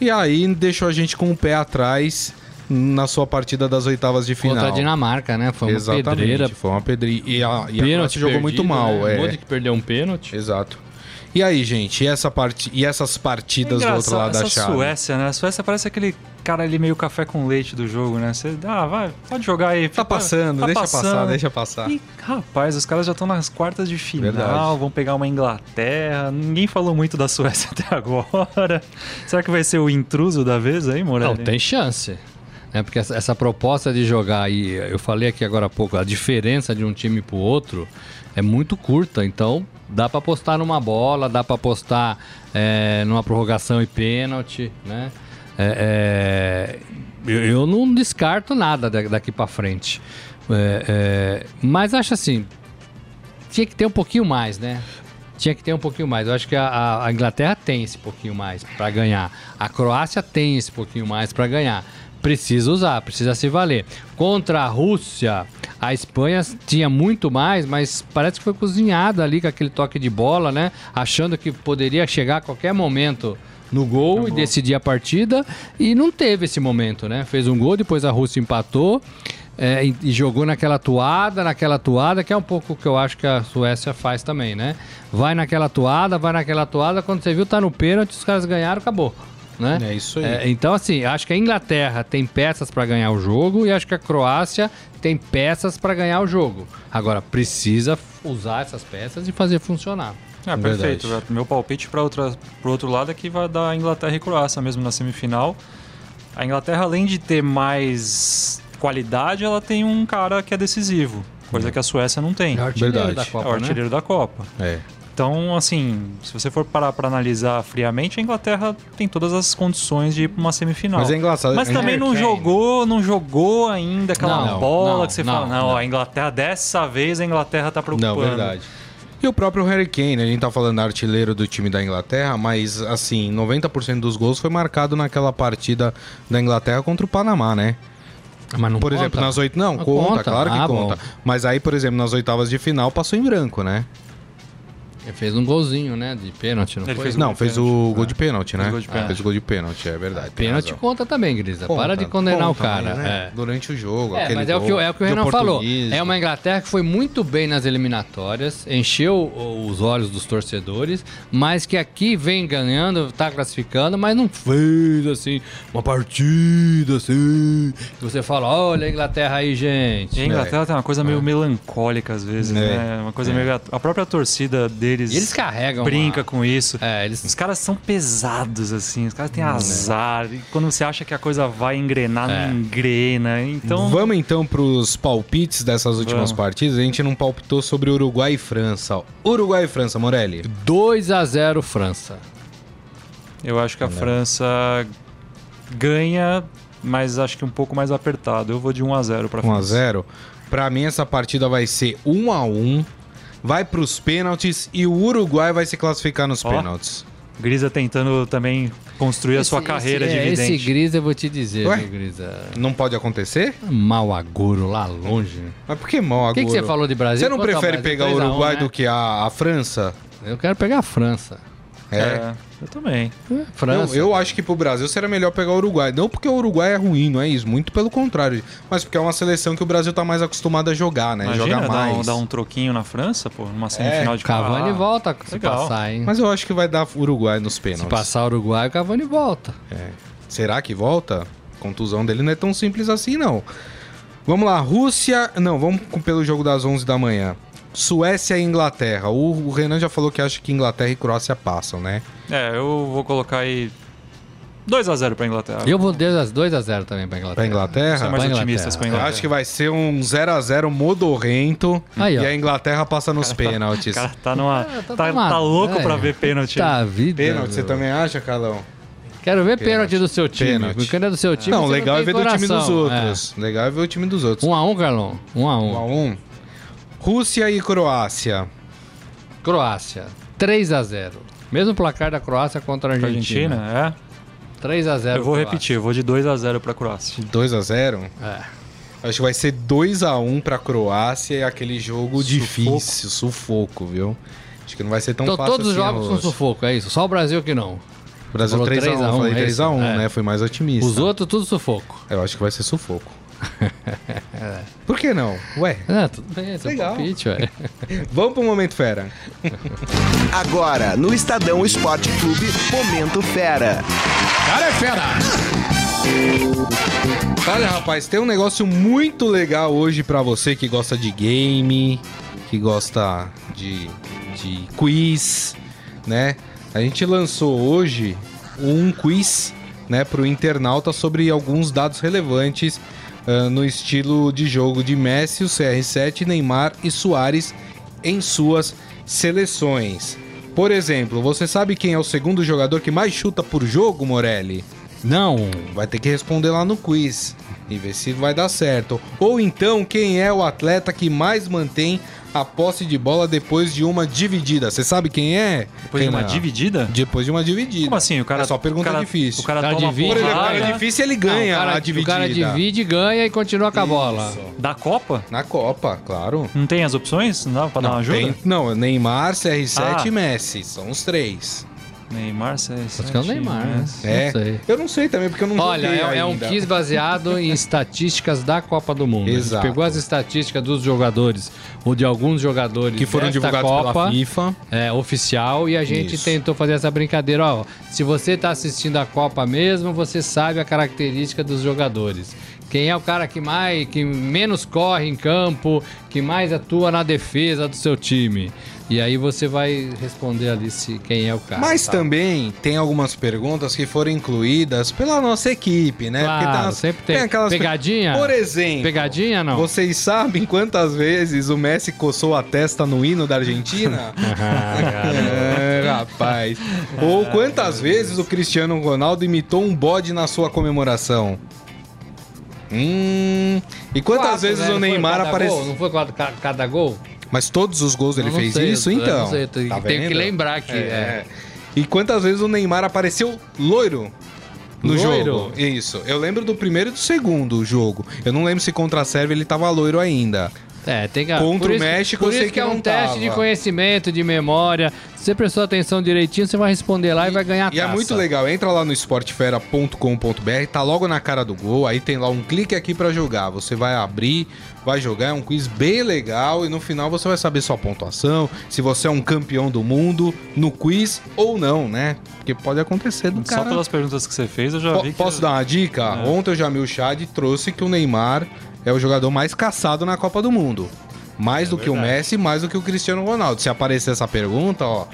e aí deixou a gente com o pé atrás na sua partida das oitavas de final. Contra a Dinamarca, né? Foi uma Exatamente, pedreira. foi uma pedreira. E a, e a jogou muito perdido, mal. Né? É. Modric perdeu um pênalti. Exato. E aí, gente, e, essa parte, e essas partidas do outro lado da chave? Suécia, né? A Suécia parece aquele cara ali meio café com leite do jogo, né? Você, ah, vai, pode jogar aí. Tá passando, tá deixa passando. passar, deixa passar. E, rapaz, os caras já estão nas quartas de final, Verdade. vão pegar uma Inglaterra. Ninguém falou muito da Suécia até agora. Será que vai ser o intruso da vez aí, Morelli? Não, tem chance. Né? Porque essa, essa proposta de jogar, e eu falei aqui agora há pouco, a diferença de um time pro outro é muito curta. Então, dá pra apostar numa bola, dá pra apostar é, numa prorrogação e pênalti, né? É, é, eu, eu não descarto nada da- daqui pra frente. É, é, mas acho assim, tinha que ter um pouquinho mais, né? Tinha que ter um pouquinho mais. Eu acho que a, a Inglaterra tem esse pouquinho mais para ganhar. A Croácia tem esse pouquinho mais para ganhar. Precisa usar, precisa se valer. Contra a Rússia, a Espanha tinha muito mais, mas parece que foi cozinhada ali com aquele toque de bola, né? Achando que poderia chegar a qualquer momento no gol e decidir a partida. E não teve esse momento, né? Fez um gol, depois a Rússia empatou. é, e, e jogou naquela toada, naquela toada, que é um pouco o que eu acho que a Suécia faz também, né? Vai naquela toada, vai naquela toada, quando você viu, tá no pênalti, os caras ganharam, acabou. Né? É isso aí. É, então, assim, acho que a Inglaterra tem peças para ganhar o jogo e acho que a Croácia tem peças para ganhar o jogo. Agora, precisa usar essas peças e fazer funcionar. É, perfeito. velho. Meu palpite para o outro lado é que vai dar Inglaterra e Croácia mesmo na semifinal. A Inglaterra, além de ter mais qualidade, ela tem um cara que é decisivo. Coisa que a Suécia não tem. É o artilheiro Verdade. da É Copa, o artilheiro da Copa. É. Então, assim, se você for parar para analisar friamente, a Inglaterra tem todas as condições de ir para uma semifinal. Mas é engraçado. Mas também não jogou, não jogou ainda aquela Não, bola não, que você não, fala, não, não. a Inglaterra, dessa vez a Inglaterra tá preocupando. Não, verdade. E o próprio Harry Kane, a gente tá falando artilheiro do time da Inglaterra, mas assim, 90% dos gols foi marcado naquela partida da Inglaterra contra o Panamá, né? Mas não por conta? exemplo, nas oito. Não, Não conta, conta. claro que Ah, conta. bom. Mas aí, por exemplo, nas oitavas de final passou em branco, né? Ele fez um golzinho, né? De pênalti, não Ele foi? fez Não, fez o gol de pênalti, né? Fez gol de pênalti. Fez o gol de pênalti, é verdade. Pênalti razão. conta também, Grisa. Para Conta, de condenar o conta, cara. mas, né, é. Durante o jogo. É, aquele mas é o que, é o, que o Renan falou. É uma Inglaterra que foi muito bem nas eliminatórias, encheu o- os olhos dos torcedores, mas que aqui vem ganhando, tá classificando, mas não fez assim, uma partida assim. que Você fala, olha a Inglaterra aí, gente. E a Inglaterra tem uma coisa meio melancólica às vezes, É. né? Uma coisa meio. A própria torcida deles, E eles carregam. brinca uma- com isso. É, eles. Os caras são pesados, assim. Os caras têm azar. E quando você acha que a coisa vai engrenar, É. não engrena. Então. Vamos então pros palpites dessas últimas Vamos. partidas. A gente não palpitou sobre Uruguai e França. Uruguai e França, Morelli. 2 a 0 França. Eu acho que a França ganha, mas acho que um pouco mais apertado. Eu vou de 1 a 0 para 1 a França. 0 Pra mim, essa partida vai ser 1 a 1 Vai pros pênaltis e o Uruguai vai se classificar nos Ó. pênaltis. Grisa tentando também construir a sua Esse- carreira esse, de é, vidente. Esse Grisa eu vou te dizer, Ué? viu, Grisa? Não pode acontecer? Mau agouro lá longe. Mas por que mal O que, você falou de Brasil? Você não Quanto prefere Brasil? pegar o 3 a 1, Uruguai né? do que a, a França? Eu quero pegar a França. É. É, eu também. França. Eu, eu acho que pro Brasil seria melhor pegar o Uruguai. Não porque o Uruguai é ruim, não é isso. Muito pelo contrário. Mas porque é uma seleção que o Brasil tá mais acostumado a jogar, né? Imagina Jogar dar mais. um, dar um troquinho na França, pô, numa semifinal de Cavani Ah, volta se legal. passar, hein? Mas eu acho que vai dar Uruguai nos se pênaltis. passar o Uruguai, o Cavani volta. Será que volta? A contusão dele não é tão simples assim, não. Vamos lá, Rússia. Não, vamos pelo jogo das 11 da manhã. Suécia e Inglaterra. O, o Renan já falou que acha que Inglaterra e Croácia passam, né? É, eu vou colocar aí 2 a 0 pra Inglaterra. Eu vou 2 a 0 também pra Inglaterra. Pra Inglaterra? São mais Pra otimistas Inglaterra. pra Eu Inglaterra. acho que vai ser um 0x0 modorrento. Aí, e a Inglaterra passa nos pênaltis. cara tá numa. Ah, tá, tá tá louco é. pra ver pênalti. Tá, vida. Pênalti, você também acha, Carlão? Quero ver pênalti do seu time. Pênalti. Porque Quando é do seu time, não, você legal é tem ver do time dos coração. outros. Legal é ver o time dos É. outros. Um a um, Carlão. Um a 1 um. A 1 Rússia e Croácia. Croácia. 3 a 0 Mesmo placar da Croácia contra a Argentina. Argentina, 3 a é. 0 Eu vou Croácia. repetir, eu vou de 2 a 0 pra Croácia. 2x0. É. Acho que vai ser 2x1 pra Croácia e aquele jogo difícil, sufoco, viu? Acho que não vai ser tão Então fácil todos os assim, jogos a são Rússia. sufoco, é isso? Só o Brasil que não. Brasil Falou 3x1, 3 a 1, falei é isso? 3x1, É. né? Fui mais otimista. Os outros, tudo sufoco. Eu acho que vai ser sufoco. Por que não? Ué, É, tudo bem, é Legal. palpite, ué. vamos pro Momento Fera. Agora, no Estadão Esporte Clube, Momento Fera. Cara é fera! Olha, rapaz, tem um negócio muito legal hoje pra você que gosta de game, que gosta de, de quiz, né? A gente lançou hoje um quiz, né, pro internauta sobre alguns dados relevantes ah, no estilo de jogo de Messi, o CR7, Neymar e Soares em suas seleções. Por exemplo, você sabe quem é o segundo jogador que mais chuta por jogo, Morelli? Não. Vai ter que responder lá no quiz e ver se vai dar certo. Ou então, quem é o atleta que mais mantém a posse de bola depois de uma dividida. Você sabe quem é? Depois de uma Renan? dividida? Depois de uma dividida. Como assim? O cara, É só pergunta o cara, difícil. O cara, O cara toma divide, porrada cara difícil ele ganha Não, o cara, a dividida. O cara divide, ganha e continua com a bola. da Copa? Na Copa, claro. Não tem as opções? Não dá pra dar uma Não, ajuda? tem, não, Neymar, CR7 Ah. e Messi. São os três. Neymar, CR7, Acho que é o Neymar, né? É. Não sei. Eu não sei também, porque eu não Olha, é, é um quiz baseado em estatísticas da Copa do Mundo. A gente Exato. pegou as estatísticas dos jogadores, ou de alguns jogadores Que foram divulgados Copa, pela FIFA. é, oficial e a gente Isso. tentou fazer essa brincadeira. Ó, se você está assistindo a Copa mesmo, você sabe a característica dos jogadores. Quem é o cara que mais, que menos corre em campo, que mais atua na defesa do seu time. E aí você vai responder ali se quem é o cara. Mas tá? também tem algumas perguntas que foram incluídas pela nossa equipe, né? Claro, umas- sempre tem. Pegadinha? Por exemplo, Pegadinha não? vocês sabem quantas vezes o Messi coçou a testa no hino da Argentina? é, rapaz. Ou quantas vezes o Cristiano Ronaldo imitou um bode na sua comemoração? Hum. E quantas Quatro, vezes né? o Neymar apareceu? Não foi cada, ca- cada gol? Mas todos os gols ele não fez sei, isso, então. não sei, Tá tenho que lembrar que é. E quantas vezes o Neymar apareceu loiro no Loiro? jogo? Isso. Eu lembro do primeiro e do segundo jogo. Eu não lembro se contra a Sérvia ele tava loiro ainda. É, tem que... Contra o México, Por eu sei que que é um teste tava. de conhecimento, de memória. Se você prestou atenção direitinho, você vai responder lá e, vai ganhar a E é taça. muito legal. Entra lá no esportefera.com.br, tá logo na cara do gol. Aí tem lá um clique aqui pra jogar. Você vai abrir, vai jogar. É um quiz bem legal. E no final você vai saber sua pontuação, se você é um campeão do mundo no quiz ou não, né? Porque pode acontecer do Só cara. pelas perguntas que você fez, eu já Po- vi que... Posso dar uma dica? É. Ontem o Jamil Chad trouxe que o Neymar é o jogador mais caçado na Copa do Mundo. Mais do que o Messi, mais do que o Cristiano Ronaldo. Se aparecer essa pergunta, ó,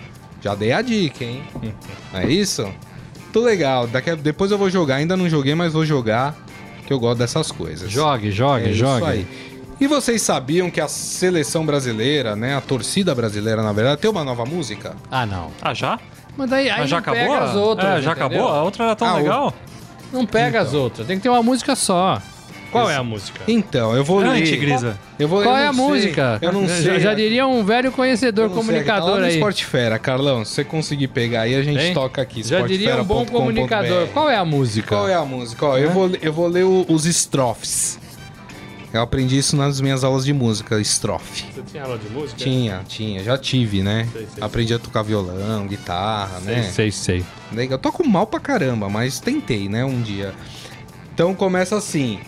já dei a dica, hein? Não é isso? Muito legal. Daqui a- depois eu vou jogar. Ainda não joguei, mas vou jogar, que eu gosto dessas coisas. Jogue, jogue, É isso jogue. aí. E vocês sabiam que a seleção brasileira, né, a torcida brasileira, na verdade, tem uma nova música? Ah, não. Ah, já? Mas daí aí Ah, já não acabou? pega as outras, É, já entendeu? acabou? A outra era tão Ah, o- legal. Não pega as outras. Tem que ter uma música só. Qual é a música? Então, eu vou Não, ler. Tigrisa. Eu vou, Qual eu é a sei. música? Eu não Já- sei. Já, diria um velho conhecedor, Eu não sei, comunicador tá lá no aí. Sportfera, Carlão. Se você conseguir pegar aí, a gente Hein? toca aqui. Já diria um bom comunicador. Qual é a música? Qual é a música? Ó, eu, vou, eu vou ler o- os estrofes. Eu aprendi isso nas minhas aulas de música, estrofe. Você tinha aula de música? Tinha, tinha, já tive, né? Sei, sei. Aprendi a tocar violão, guitarra, né? Sei, sei. Eu toco mal pra caramba, mas tentei, né, um dia. Então começa assim.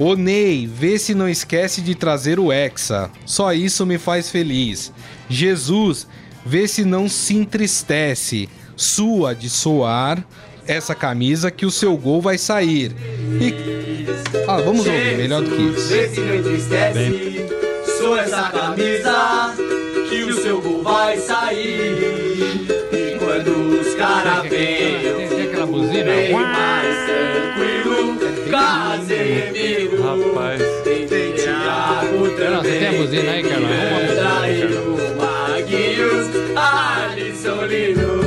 Ô Ney, vê se não esquece de trazer o Hexa. Só isso me faz feliz. Jesus, vê se não se entristece. Sua de soar essa camisa que o seu gol vai sair. E... Ah, vamos ouvir, melhor do que isso. Vê se não entristece, sou essa camisa que o seu gol vai sair. E quando os caras bem mais tranquilo, Casemiro. Rapaz. Tem Thiago Não, você tem a buzina aí, Carlão? Vamos Alisson Lino.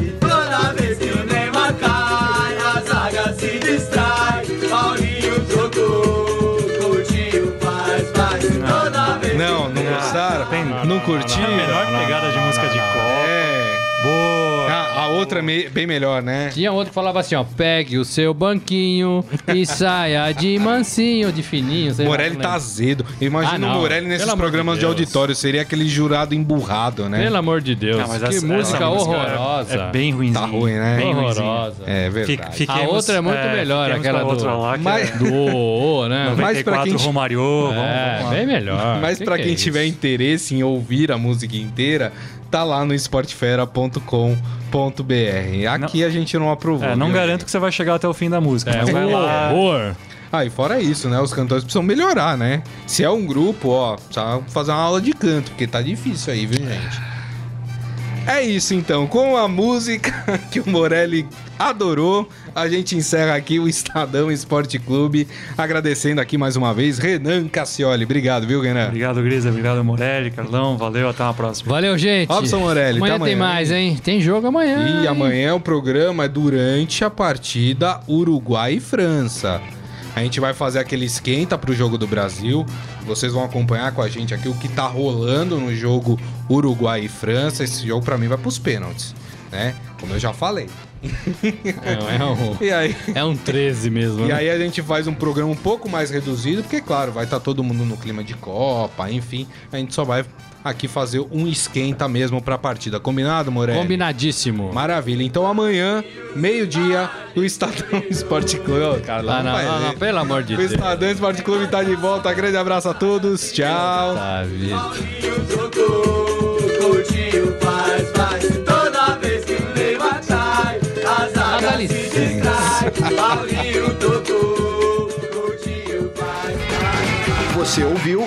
E toda vez que o Neymar cai, a zaga se distrai. Paulinho trocou, Coutinho faz mais. Toda vez Não, não gostaram? Não, curtiu? A menor pegada de música de outra é me- bem melhor, né? Tinha outro que falava assim, ó. Pegue o seu banquinho e saia de mansinho, de fininho. sei lá, Morelli não tá lembro. azedo. Imagina Ah, não. o Morelli nesses Pelo amor programas de de, Deus. auditório. Seria aquele jurado emburrado, né? Pelo amor de Deus. Não, mas que essa- música essa horrorosa. É bem ruimzinha. Tá ruim, né? Bem ruimzinha. horrorosa. É verdade. Fique- fiquemos- A outra é muito melhor, fiquemos aquela com a outra do- lá, que Mas- é Do ô, ô, né? Mas- pra 94 quem- Romário. vamos- É, lá. bem melhor. Mas Que pra que quem é tiver isso? interesse em ouvir a música inteira, tá lá no esportefera.com.br. Aqui a gente não aprovou. É, não garanto que você vai chegar até o fim da música, É vai um lá. horror. Ah, e fora isso, né? Os cantores precisam melhorar, né? Se é um grupo, ó, precisa fazer uma aula de canto, porque tá difícil aí, viu, gente? É isso então, com a música que o Morelli adorou, a gente encerra aqui o Estadão Esporte Clube, agradecendo aqui mais uma vez Renan Cassioli. Obrigado, viu, Renan? Obrigado, Grisa. Obrigado, Morelli, Carlão. Valeu, até uma próxima. Valeu, gente. Robson Morelli, amanhã até tem amanhã, mais, hein? Tem jogo amanhã. E hein? amanhã o programa é durante a partida Uruguai e França. A gente vai fazer aquele esquenta pro jogo do Brasil. Vocês vão acompanhar com a gente aqui o que tá rolando no jogo Uruguai e França. Esse jogo pra mim vai pros pênaltis, né? Como eu já falei. É, é um, E aí, é um 13 mesmo, e né? aí a gente faz um programa um pouco mais reduzido, porque claro, vai estar todo mundo no clima de Copa, enfim, a gente só vai aqui fazer um esquenta mesmo pra partida. Combinado, Morelli? Combinadíssimo. Maravilha. Então amanhã, meio-dia, o Estadão Esporte Clube. Carlão, Ah, não, não, ver. não, pelo amor de O Deus. Estadão Esporte Clube tá de volta. Grande abraço a todos. Tchau. Tá, o a. Você ouviu